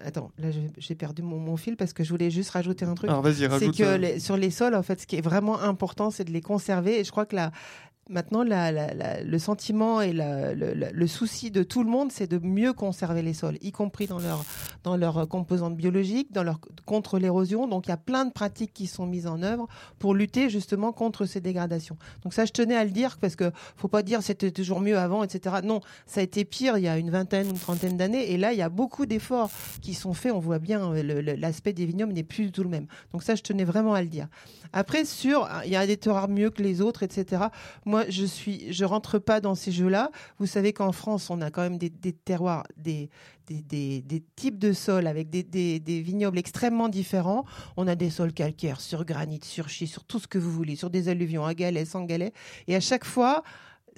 attends, là, j'ai perdu mon, mon fil parce que je voulais juste rajouter un truc. Alors vas-y, C'est rajoute. que euh, les- sur les sols, en fait, ce qui est vraiment important, c'est de les conserver. Et je crois que la, maintenant, le sentiment et le, souci de tout le monde, c'est de mieux conserver les sols, y compris dans leur dans leurs composantes biologiques, dans leur contre l'érosion. Donc, il y a plein de pratiques qui sont mises en œuvre pour lutter justement contre ces dégradations. Donc ça, je tenais à le dire parce que faut pas dire c'était toujours mieux avant, etc. Non, ça a été pire il y a une vingtaine ou une trentaine d'années. Et là, il y a beaucoup d'efforts qui sont faits. On voit bien l'aspect des vignobles n'est plus du tout le même. Donc ça, je tenais vraiment à le dire. Après, sur il y a des terroirs mieux que les autres, etc. je suis, je rentre pas dans ces jeux-là. Vous savez qu'en France, on a quand même des, des terroirs, des types de sols avec des, des- des vignobles extrêmement différents. On a des sols calcaires sur granit, sur schiste, sur tout ce que vous voulez, sur des alluvions à galets, sans galets. Et à chaque fois,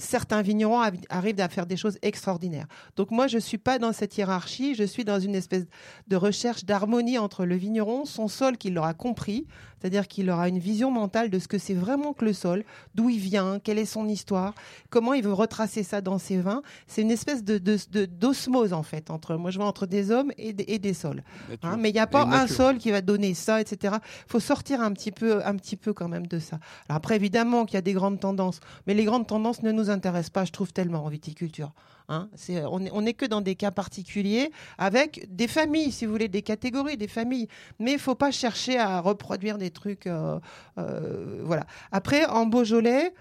certains vignerons arrivent à faire des choses extraordinaires. Donc moi, je suis pas dans cette hiérarchie, je suis dans une espèce de recherche d'harmonie entre le vigneron, son sol qu'il aura compris, c'est-à-dire qu'il aura une vision mentale de ce que c'est vraiment que le sol, d'où il vient, quelle est son histoire, comment il veut retracer ça dans ses vins. C'est une espèce de d'osmose en fait entre moi je vois entre des hommes et des, et des sols. Hein, mais il n'y a pas un sol qui va donner ça, etc. faut sortir un petit peu, un petit peu quand même de ça. Alors après, évidemment qu'il y a des grandes tendances, mais les grandes tendances ne nous intéressent pas, je trouve tellement en viticulture. Hein, c'est, on n'est que dans des cas particuliers, avec des familles, si vous voulez, des catégories, des familles. Mais il faut pas chercher à reproduire des trucs. euh, euh, voilà. Après, en Beaujolais,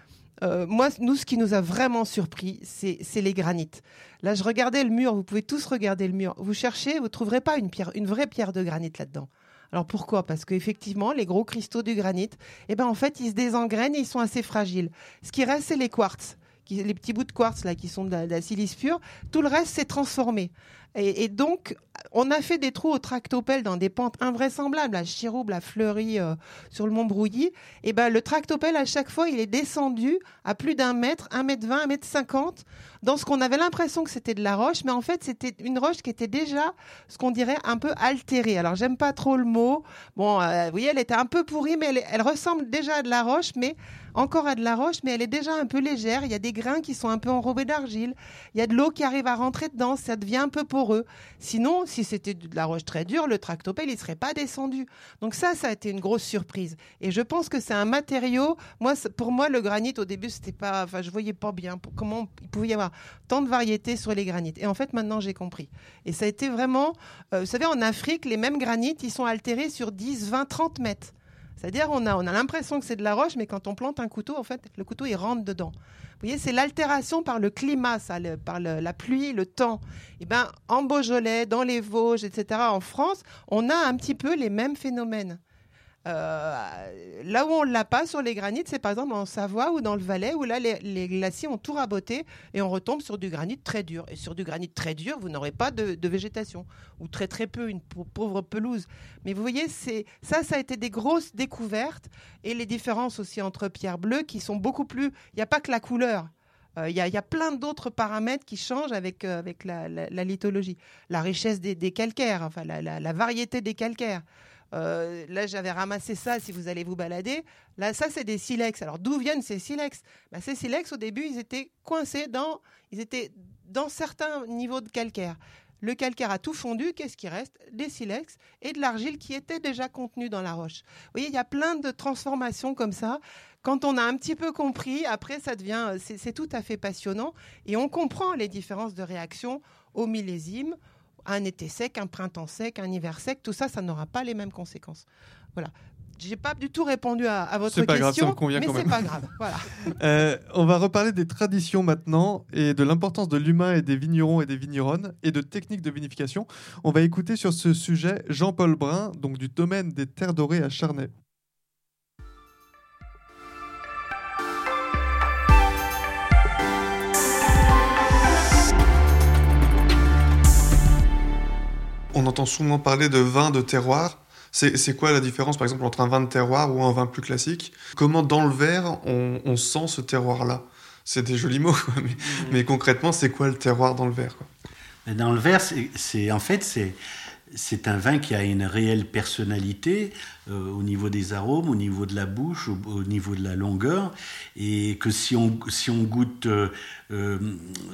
euh, moi, nous, ce qui nous a vraiment surpris, c'est c'est les granites. Là, je regardais le mur. Vous pouvez tous regarder le mur. Vous cherchez, vous trouverez pas une pierre, une vraie pierre de granit là-dedans. Alors pourquoi? Parce qu'effectivement, les gros cristaux du granit, eh ben en fait, ils se désengrainent et ils sont assez fragiles. Ce qui reste, c'est les quartz, les petits bouts de quartz là, qui sont de la, silice pure. Tout le reste, c'est transformé. Et, donc, on a fait des trous au tractopelle dans des pentes invraisemblables, à Chirouble, à Fleury, euh, sur le Mont Brouilly. Et ben, le tractopelle, à chaque fois, il est descendu à plus d'un mètre, un mètre vingt, un mètre cinquante, dans ce qu'on avait l'impression que c'était de la roche, mais en fait, c'était une roche qui était déjà, ce qu'on dirait, un peu altérée. Alors, j'aime pas trop le mot. Bon, euh, vous voyez, elle était un peu pourrie, mais elle, elle ressemble déjà à de la roche, mais encore à de la roche, mais elle est déjà un peu légère. Il y a des grains qui sont un peu enrobés d'argile. Il y a de l'eau qui arrive à rentrer dedans. Ça devient un peu poreux. Sinon, si c'était de la roche très dure, le tractopelle, il serait pas descendu. Donc ça, ça a été une grosse surprise. Et je pense que c'est un matériau. Moi, pour moi, le granit, au début, c'était pas, enfin, je voyais pas bien comment il pouvait y avoir tant de variétés sur les granites. Et en fait, maintenant, j'ai compris. Et ça a été vraiment, euh, vous savez, en Afrique, les mêmes granites, ils sont altérés sur 10, 20, 30 mètres. C'est-à-dire, on a, on a l'impression que c'est de la roche, mais quand on plante un couteau, en fait, le couteau, il rentre dedans. Vous voyez, c'est l'altération par le climat, ça, par la pluie, le temps. Et ben, en Beaujolais, dans les Vosges, etc., en France, on a un petit peu les mêmes phénomènes. Euh, là où on l'a pas sur les granites, c'est par exemple en Savoie ou dans le Valais, où là, les, glaciers ont tout raboté et on retombe sur du granit très dur. Et sur du granit très dur, vous n'aurez pas de, végétation, ou très très peu, une pau- pauvre pelouse. Mais vous voyez, ça, ça a été des grosses découvertes et les différences aussi entre pierre bleue qui sont beaucoup plus. Il n'y a pas que la couleur. Euh, Il y, y a plein d'autres paramètres qui changent avec, euh, avec la, lithologie. La richesse des, calcaires, enfin la variété des calcaires. Euh, là, j'avais ramassé ça, si vous allez vous balader. Là, ça, c'est des silex. Alors, d'où viennent ces silex? Ben, Ces silex, au début, ils étaient coincés dans, ils étaient dans certains niveaux de calcaire. Le calcaire a tout fondu, qu'est-ce qui reste? Des silex et de l'argile qui était déjà contenue dans la roche. Vous voyez, il y a plein de transformations comme ça. Quand on a un petit peu compris, après, ça devient, c'est c'est tout à fait passionnant. Et on comprend les différences de réaction au millésime, un été sec, un printemps sec, un hiver sec, tout ça, ça n'aura pas les mêmes conséquences. Voilà. J'ai pas du tout répondu à, à votre C'est pas grave, ça me convient mais c'est pas grave. Voilà. Euh, on va reparler des traditions maintenant et de l'importance de l'humain et des vignerons et des vigneronnes et de techniques de vinification. On va écouter sur ce sujet Jean-Paul Brun, donc du domaine des Terres Dorées à Charnay. On entend souvent parler de vin de terroir. C'est quoi la différence, par exemple, entre un vin de terroir ou un vin plus classique? Comment, dans le verre, on, on sent ce terroir-là? C'est des jolis mots, quoi, mais, mais concrètement, c'est quoi le terroir dans le verre quoi? Mais Dans le verre, c'est en fait c'est c'est un vin qui a une réelle personnalité euh, au niveau des arômes, au niveau de la bouche, au, niveau de la longueur, et que si on, si on goûte euh, euh,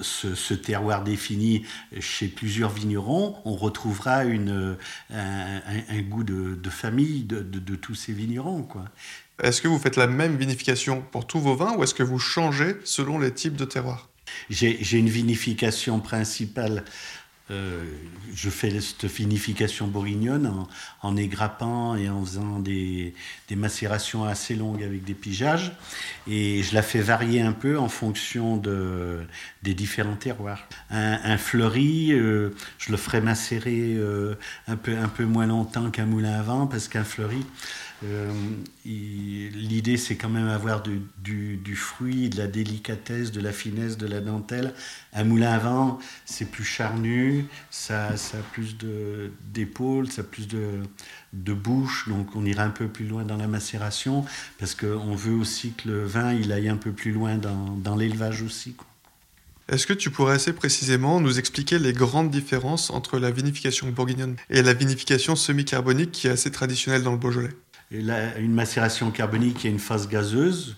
ce, terroir défini chez plusieurs vignerons, on retrouvera une, un, goût de, famille de, de, tous ces vignerons. Quoi. Est-ce que vous faites la même vinification pour tous vos vins ou est-ce que vous changez selon les types de terroirs? J'ai une vinification principale euh, je fais cette vinification bourguignonne en, en, égrappant et en faisant des, des, macérations assez longues avec des pigeages. Et je la fais varier un peu en fonction de, des différents terroirs. Un, fleuri, euh, je le ferai macérer euh, un, peu, un peu moins longtemps qu'un moulin à vent parce qu'un fleuri, euh, l'idée, c'est quand même avoir du, fruit, de la délicatesse, de la finesse, de la dentelle. Un moulin à vent, c'est plus charnu, ça, ça a plus d'épaules, ça a plus de, de bouche, donc on ira un peu plus loin dans la macération, parce qu'on veut aussi que le vin, il aille un peu plus loin dans l'élevage aussi. Est-ce que tu pourrais assez précisément nous expliquer les grandes différences entre la vinification bourguignonne et la vinification semi-carbonique qui est assez traditionnelle dans le Beaujolais? Une macération carbonique, il y a une phase gazeuse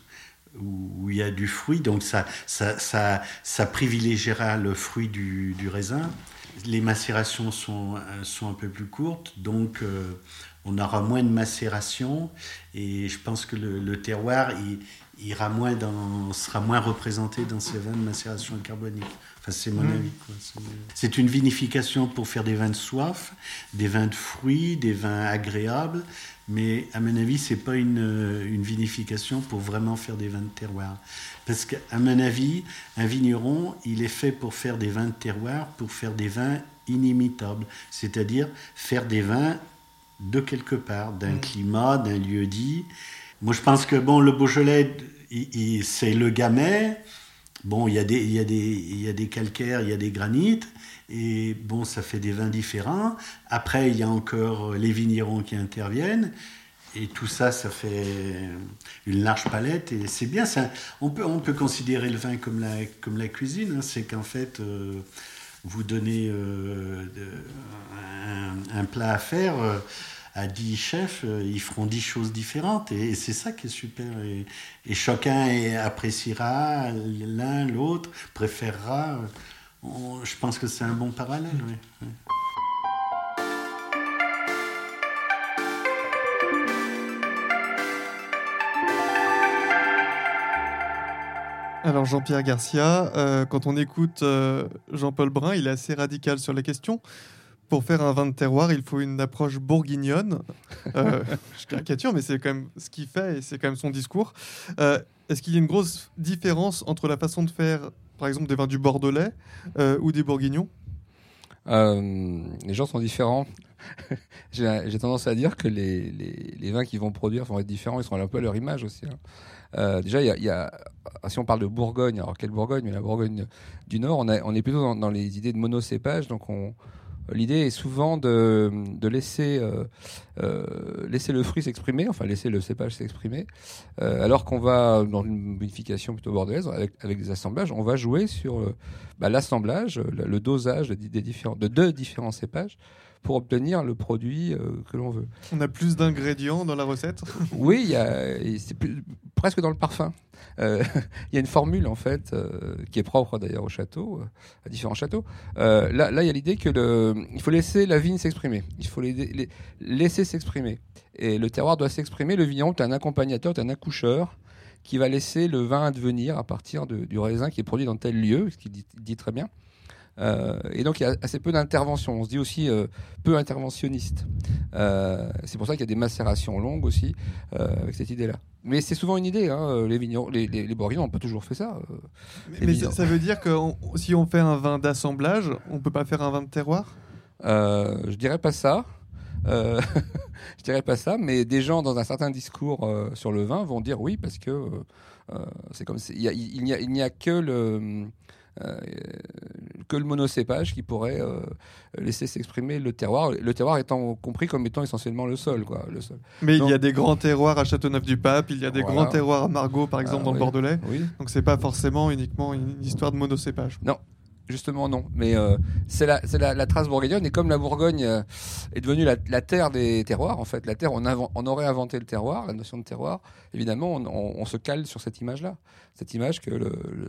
où, il y a du fruit, donc ça, ça, ça, ça privilégiera le fruit du, du, raisin. Les macérations sont, sont un peu plus courtes, donc euh, on aura moins de macération et je pense que le, terroir il, ira moins dans, sera moins représenté dans ces vins de macération carbonique. Enfin, c'est mon mmh. avis. C'est une vinification pour faire des vins de soif, des vins de fruits, des vins agréables, mais à mon avis, ce n'est pas une, euh, une, vinification pour vraiment faire des vins de terroir. Parce qu'à mon avis, un vigneron, il est fait pour faire des vins de terroir, pour faire des vins inimitables, c'est-à-dire faire des vins de quelque part, d'un mm. climat, d'un lieu dit. Moi, je pense que bon, le Beaujolais, c'est le gamay. Bon, il y, a des, y y a des calcaires, il y a des granites. Et bon, ça fait des vins différents. Après, il y a encore les vignerons qui interviennent. Et tout ça, ça fait une large palette. Et c'est bien. Ça, on, peut, on peut considérer le vin comme la, comme la cuisine. Hein. C'est qu'en fait, euh, vous donnez euh, un, plat à faire. Euh, à 10 chefs, ils feront 10 choses différentes. Et, c'est ça qui est super. Et, chacun appréciera l'un, l'autre, préférera je pense que c'est un bon parallèle. Alors Jean-Pierre Garcia, euh, quand on écoute euh, Jean-Paul Brun, il est assez radical sur la question. Pour faire un vin de terroir, il faut une approche bourguignonne. Euh, je caricature, mais c'est quand même ce qu'il fait et c'est quand même son discours. Est-ce qu'il y a une grosse différence entre la façon de faire par exemple des vins du Bordelais euh, ou des Bourguignons? Euh, Les gens sont différents. J'ai tendance à dire que les, les, vins qu'ils vont produire vont être différents, ils seront un peu à leur image aussi. Hein. Euh, déjà, il y, a, si on parle de Bourgogne, alors quelle Bourgogne? Mais la Bourgogne du Nord, on, on est plutôt dans, dans, les idées de monocépage, donc on, L'idée est souvent de, laisser, euh, euh, laisser le fruit s'exprimer, enfin laisser le cépage s'exprimer, euh, alors qu'on va, dans une vinification plutôt bordelaise, avec, des assemblages, on va jouer sur bah, l'assemblage, le, dosage des différents, de deux différents cépages pour obtenir le produit que l'on veut. On a plus d'ingrédients dans la recette? Oui, c'est presque dans le parfum. Euh, il y a une formule en fait euh, qui est propre d'ailleurs au château, euh, à différents châteaux. là, là, il y a l'idée que il faut laisser la vigne s'exprimer. Il faut laisser s'exprimer. Et le terroir doit s'exprimer. Le vigneron est un accompagnateur, est un accoucheur qui va laisser le vin advenir à partir du raisin qui est produit dans tel lieu, ce qu'il dit, très bien. Et donc il y a assez peu d'intervention. On se dit aussi peu interventionniste. c'est pour ça qu'il y a des macérations longues aussi avec cette idée-là. Mais c'est souvent une idée. Hein, euh, les, vignerons, les, les, n'ont pas toujours fait ça. Euh, mais, ça, veut dire que si on fait un vin d'assemblage, on peut pas faire un vin de terroir? Euh, Je dirais pas ça. Euh, je dirais pas ça, mais des gens dans un certain discours sur le vin vont dire oui parce que c'est comme il n'y a, que le euh, que le monocépage qui pourrait euh, laisser s'exprimer le terroir. Le terroir étant compris comme étant essentiellement le sol. Quoi, le sol. Mais il y a des grands terroirs à Châteauneuf-du-Pape, il y a des grands terroirs à Margaux, par exemple, ah dans le Bordelais. Donc c'est pas forcément uniquement une histoire de monocépage. Non, Justement, non. Mais euh, c'est la, la, trace bourguignonne. Et comme la Bourgogne euh, est devenue la, terre des terroirs, en fait, la terre, on, aurait inventé le terroir, la notion de terroir. Évidemment, on, se cale sur cette image-là. Cette image que le,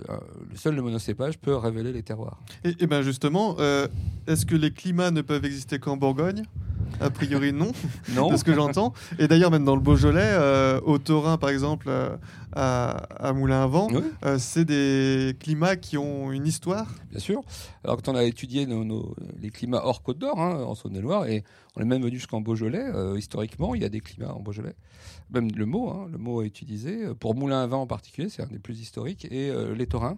euh, seul le monocépage peut révéler les terroirs. Et, ben justement, est-ce que les climats ne peuvent exister qu'en Bourgogne? A priori, non. Non de ce que j'entends. Et d'ailleurs, même dans le Beaujolais, euh, au Taurin, par exemple, euh, à, à Moulin-à-Vent, Oui. euh, c'est des climats qui ont une histoire. Bien sûr. Alors quand on a étudié nos, nos- les climats hors Côte d'Or, hein, en Saône-et-Loire, et on est même venu jusqu'en Beaujolais, historiquement, il y a des climats en Beaujolais. Même le mot, hein, le mot utilisé. Pour Moulin à Vent en particulier, c'est un des plus historiques, et euh, les taurins,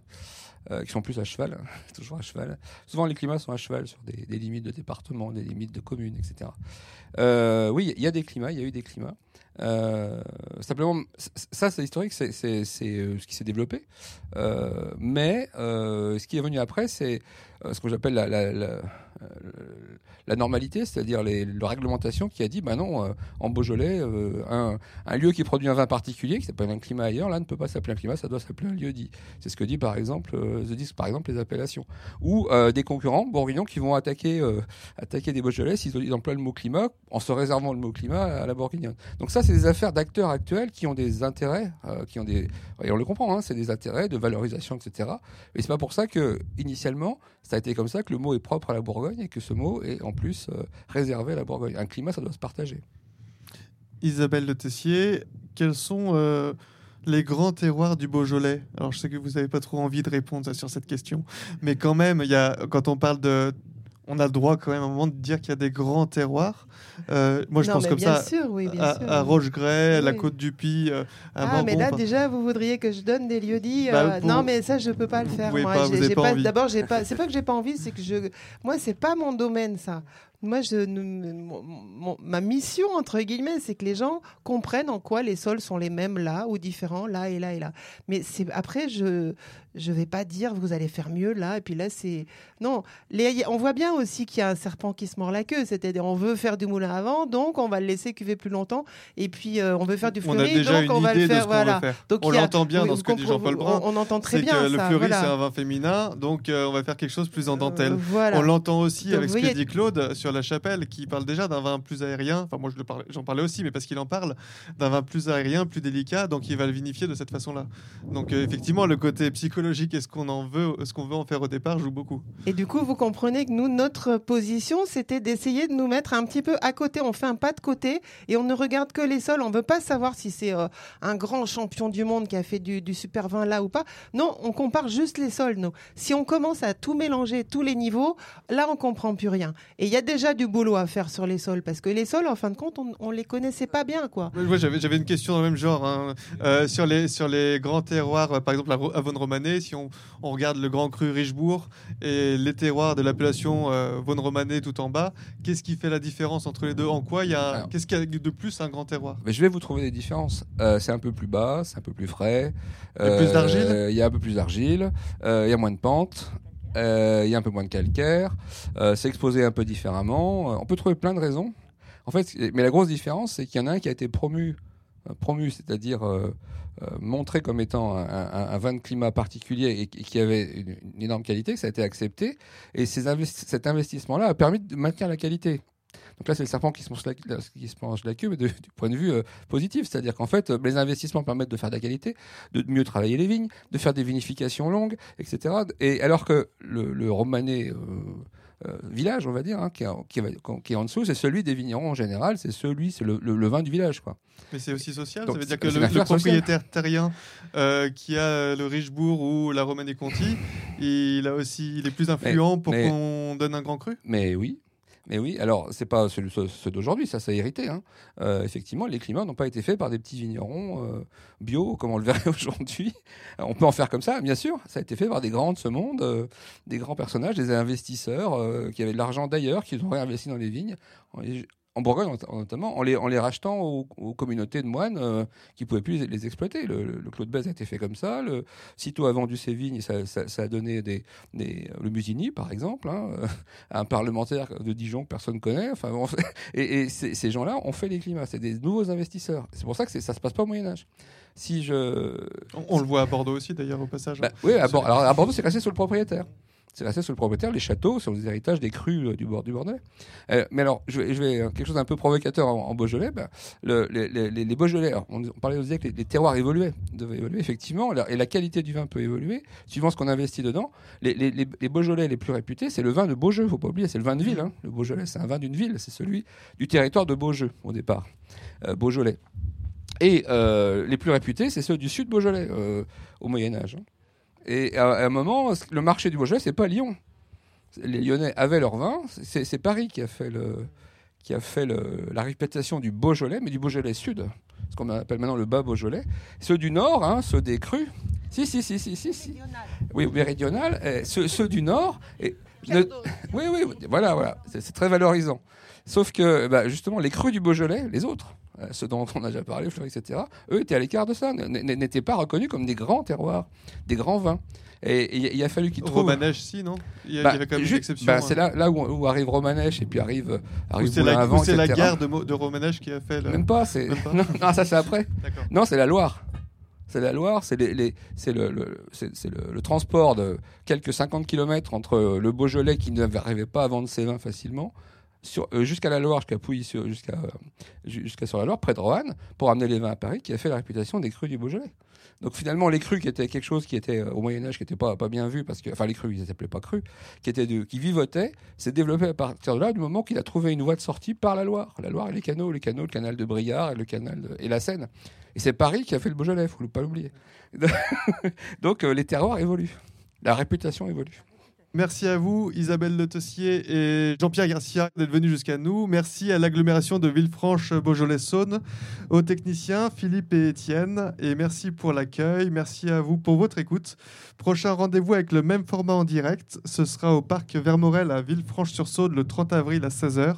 euh, qui sont plus à cheval, toujours à cheval. Souvent les climats sont à cheval sur des, limites de département, des limites de communes, etc. Euh, oui, il y a des climats, il y a eu des climats. Simplement, ça c'est historique, c'est ce qui s'est développé. Mais ce qui est venu après, c'est ce que j'appelle la, la normalité, c'est-à-dire la réglementation qui a dit, bah non, euh, en Beaujolais, euh, un, lieu qui produit un vin particulier, qui s'appelle un climat ailleurs, là ne peut pas s'appeler un climat, ça doit s'appeler un lieu dit. C'est ce que dit par exemple, euh, The par exemple les appellations. Ou euh, des concurrents bourguignons qui vont attaquer, euh, attaquer des Beaujolais s'ils ils emploient le mot climat en se réservant le mot climat à la bourguignonne. Donc ça, c'est des affaires d'acteurs actuels qui ont des intérêts, euh, qui ont des, et on le comprend, hein, c'est des intérêts de valorisation, etc. Et c'est pas pour ça que initialement, ça a été comme ça que le mot est propre à la Bourgogne et que ce mot est en plus euh, réservé à la Bourgogne. Un climat, ça doit se partager. Isabelle Le Tessier, quels sont euh, les grands terroirs du Beaujolais? Alors, je sais que vous n'avez pas trop envie de répondre sur cette question, mais quand même, y a, quand on parle de. On a le droit quand même à un moment de dire qu'il y a des grands terroirs. Euh, moi, je Non, pense comme bien ça sûr, oui, bien à, sûr. à la. Côte du Py, euh, à Ah, mais là, déjà, vous voudriez que je donne des lieux dits Bah, euh, pour- Non, mais ça, je peux pas le faire. D'abord, j'ai pas. C'est pas que j'ai pas envie, c'est que je. Moi, c'est pas mon domaine, ça. Moi, je, ne- mon- mon- ma mission entre guillemets, c'est que les gens comprennent en quoi les sols sont les mêmes là ou différents là et là et là. Mais après, je je vais pas dire vous allez faire mieux là et puis là c'est non. Les, on voit bien aussi qu'il y a un serpent qui se mord la queue, c'est-à-dire on veut faire du moulin à vent, donc on va le laisser cuver plus longtemps et puis euh, on veut faire du on fleuri, a déjà donc une on va idée le faire voilà. veut faire. Donc, on a- l'entend bien oui, dans ce que dit Jean-Paul Brun. On, on entend très bien que le ça. fleuri, voilà. c'est un vin féminin, donc euh, on va faire quelque chose plus en dentelle. Euh, voilà. On l'entend aussi Donc, avec ce que voyez- dit Claude sur la chapelle, qui parle déjà d'un vin plus aérien. Enfin, moi, je le parlais- j'en parlais aussi, mais parce qu'il en parle d'un vin plus aérien, plus délicat, donc il va le vinifier de cette façon-là. Donc, euh, effectivement, le côté psychologique et ce qu'on en veut, ce qu'on veut en faire au départ, joue beaucoup. Et du coup, vous comprenez que nous, notre position, c'était d'essayer de nous mettre un petit peu à côté. On fait un pas de côté et on ne regarde que les sols. On veut pas savoir si c'est euh, un grand champion du monde qui a fait du, du super vin là ou pas. Non, on compare juste les sols. Nous, si on commence à tout mélanger, tous les niveaux, là, on comprend plus rien. Et il y a déjà du boulot à faire sur les sols parce que les sols, en fin de compte, on, on les connaissait pas bien, quoi. J'avais, une question dans le même genre. hein. Euh, sur, les, sur les grands terroirs, par exemple, à Ro- à Si on, on regarde le grand cru Richebourg et les terroirs de l'appellation euh, Vaune-Romanée tout en bas, qu'est-ce qui fait la différence entre les deux? En quoi il y a, qu'est-ce qu'il y a de plus un grand terroir? Mais je vais vous trouver des différences. Euh, c'est un peu plus bas, c'est un peu plus frais. Il y a plus d'argile? Euh, Il y a un peu plus d'argile. euh, il y a moins de pente. euh, il y a un peu moins de calcaire. euh, c'est exposé un peu différemment. euh, on peut trouver plein de raisons. En fait, mais la grosse différence, c'est qu'il y en a un qui a été promu, promu, c'est-à-dire montré comme étant un, vin de climat particulier et, qui- avait une, énorme qualité, ça a été accepté. Et ces cet investissement-là a permis de maintenir la qualité. Donc là, c'est le serpent qui se mange la, queue, mais du point de vue euh, positif. C'est-à-dire qu'en fait, euh, les investissements permettent de faire de la qualité, de mieux travailler les vignes, de faire des vinifications longues, etc. Et alors que le, le romanais euh, euh, village, on va dire, hein, qui, est, en- qui, va- qui est en dessous, c'est celui des vignerons en général, c'est celui, c'est le, le- le vin du village, quoi. Mais c'est aussi social. Donc, ça veut dire que le, propriétaire terrien euh, qui a le Richebourg ou la Romanée-Conti, il a aussi, il est plus influent pour qu'on donne un grand cru? Mais oui. Mais oui, alors c'est pas ceux, d'aujourd'hui, ça, ça a hérité. hein. Euh, effectivement, les climats n'ont pas été faits par des petits vignerons euh, bio, comme on le verrait aujourd'hui. On peut en faire comme ça, bien sûr. Ça a été fait par des grands de ce monde, euh, des grands personnages, des investisseurs qui avaient de l'argent d'ailleurs, qui ont réinvesti dans les vignes. En Bourgogne, not- notamment, en les, en les rachetant aux, aux communautés de moines euh, qui pouvaient plus les, les exploiter. Le, le- le Clos de Bèze a été fait comme ça. Le Citeaux a vendu ses vignes, ça, ça- ça a donné des, des- le Musigny, par exemple, hein, euh, à un parlementaire de Dijon que personne connaît. Enfin, bon, et et ces, gens-là ont fait les climats. C'est des nouveaux investisseurs. C'est pour ça que ça se passe pas au Moyen Âge. Si je On, on le voit à Bordeaux aussi, d'ailleurs, au passage. bah, oui, à, alors à Bordeaux, c'est resté sur le propriétaire. C'est resté sur le propriétaire. Les châteaux sont des héritages des crues euh, du bord du Bordelais. Euh, mais alors, je vais, euh, quelque chose d'un peu provocateur en, Beaujolais. le- les, les, les- les Beaujolais, on, on parlait, disait que les, les terroirs évoluaient, devaient évoluer effectivement, et la qualité du vin peut évoluer suivant ce qu'on investit dedans. Les, les, les, les Beaujolais les plus réputés, c'est le vin de Beaujeu, faut pas oublier, c'est le vin de ville. hein. Le Beaujolais, c'est un vin d'une ville, c'est celui du territoire de Beaujeu au départ, Beaujolais. Et les plus réputés, c'est ceux du sud Beaujolais au Moyen Âge. hein. Et à, à un moment, le marché du Beaujolais, c'est pas Lyon. Les Lyonnais avaient leur vin. C'est Paris qui a fait, le, qui a fait le- la réputation du Beaujolais, mais du Beaujolais sud, ce qu'on appelle maintenant le bas Beaujolais. Ceux du nord, hein, ceux des crus. Si, si, si, si, si. si. Oui, méridional. eh, ceux, ceux du nord. Et, ne- oui, oui, voilà, voilà. C'est très valorisant. Sauf que, bah, justement, les crus du Beaujolais, les autres, ceux dont on a déjà parlé, Fleury, etc., eux étaient à l'écart de ça, n'étaient pas reconnus comme des grands terroirs, des grands vins. Et il a fallu qu'ils trouvent. Romanèche, si, non? Il y, Bah, avait quand même ju- une exception. bah, hein. c'est là, là où, où arrive Romanèche et puis arrive, arrive c'est la, c'est la guerre de, de Romanèche qui a fait le... Même pas, c'est. Non, non, ça c'est après. Non, c'est la Loire. C'est la Loire, c'est les, les- c'est le, le- transport de quelques 50 km entre le Beaujolais qui n'arrivait pas à vendre ses vins facilement, euh, jusqu'à la Loire, jusqu'à Pouilly, jusqu'à euh, ju- jusqu'à sur la Loire, près de Roanne, pour amener les vins à Paris, qui a fait la réputation des crus du Beaujolais. Donc finalement, les crus qui étaient quelque chose qui était euh, au Moyen Âge qui n'était pas, pas bien vu, parce que enfin les crus, ils s'appelaient pas crus, qui étaient de, qui vivotaient, s'est développé à partir de là, du moment qu'il a trouvé une voie de sortie par la Loire, la Loire et les canaux, les canaux, le canal de Briard et le canal et la Seine. Et c'est Paris qui a fait le Beaujolais, faut pas l'oublier. Donc euh, les terroirs évoluent, la réputation évolue. Merci à vous, Isabelle Le Tessier et Jean-Pierre Garcia, d'être venus jusqu'à nous. Merci à l'agglomération de Villefranche-Beaujolais-Saône, aux techniciens Philippe et Étienne, et merci pour l'accueil. Merci à vous pour votre écoute. Prochain rendez-vous avec le même format en direct, ce sera au parc Vermorel à Villefranche-sur-Saône le 30 avril à 16h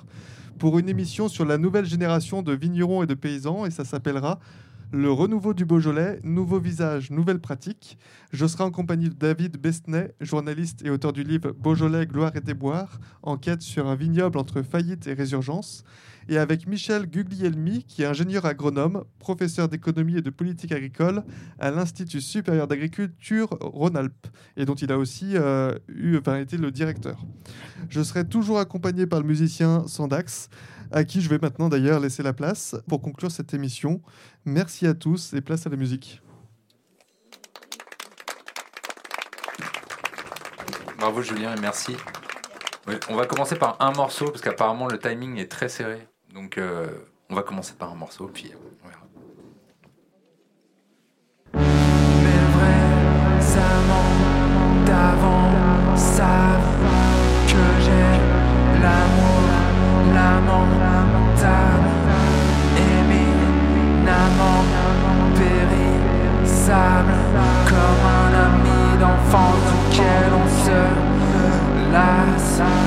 pour une émission sur la nouvelle génération de vignerons et de paysans, et ça s'appellera le renouveau du Beaujolais, nouveau visage, nouvelles pratiques. Je serai en compagnie de David Besnay, journaliste et auteur du livre Beaujolais, gloire et déboire, enquête sur un vignoble entre faillite et résurgence, et avec Michel Guglielmi, qui est ingénieur agronome, professeur d'économie et de politique agricole à l'Institut supérieur d'agriculture Rhône-Alpes, et dont il a aussi euh, été le directeur. Je serai toujours accompagné par le musicien Sandax, à qui je vais maintenant d'ailleurs laisser la place pour conclure cette émission. Merci à tous et place à la musique. Bravo Julien et merci. On va commencer par un morceau parce qu'apparemment le timing est très serré. Donc euh, on va commencer par un morceau puis on verra. Mes vrais amants d'avant savent que j'ai l'amour lamentable, éminemment périssable, comme un ami d'enfance duquel on se lasse.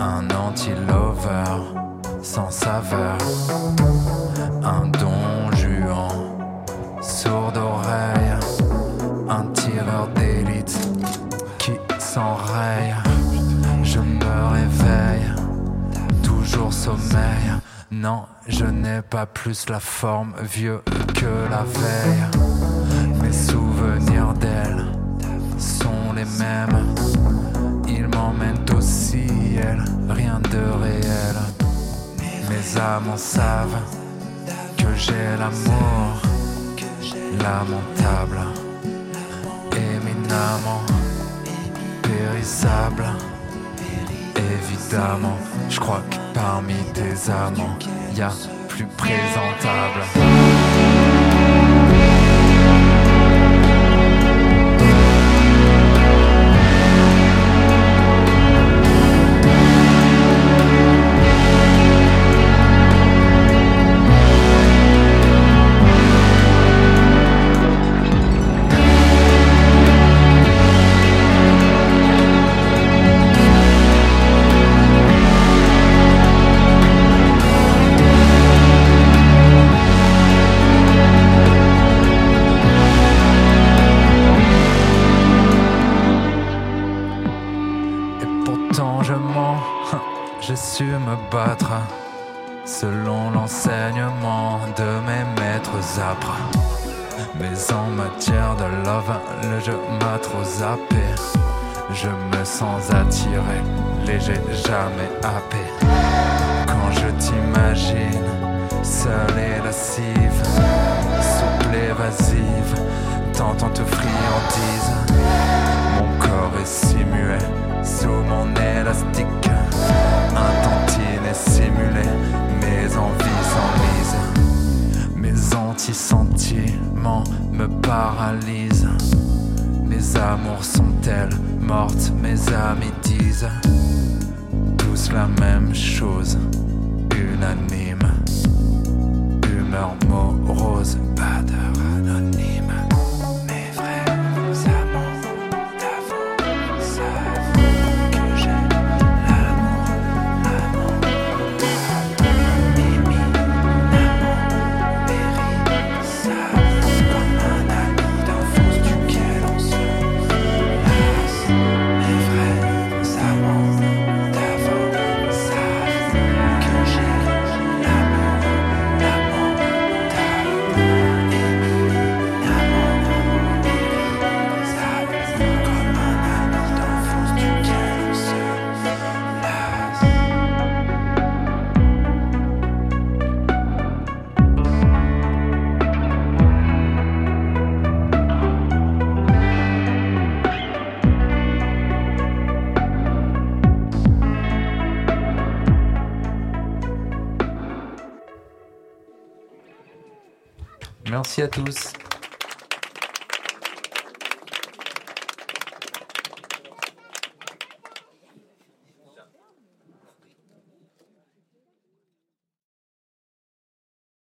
Un anti-lover sans saveur, un don juan, sourd d'oreille un tireur d'élite qui s'enraye. Je me réveille, toujours sommeil, Non, je n'ai pas plus la forme vieux que la veille. Mes amants savent que j'ai l'amour lamentable, éminemment périssable. Évidemment, je crois que parmi tes amants, y a plus présentable. Tentant te friandise. Mon corps est si muet sous mon élastique. Un tantinet simulé, mes envies s'enlisent. Mes anti-sentiments me paralysent. Mes amours sont-elles mortes, mes amis disent tous la même chose, unanime. Humeur morose, pas d'heure Merci à tous.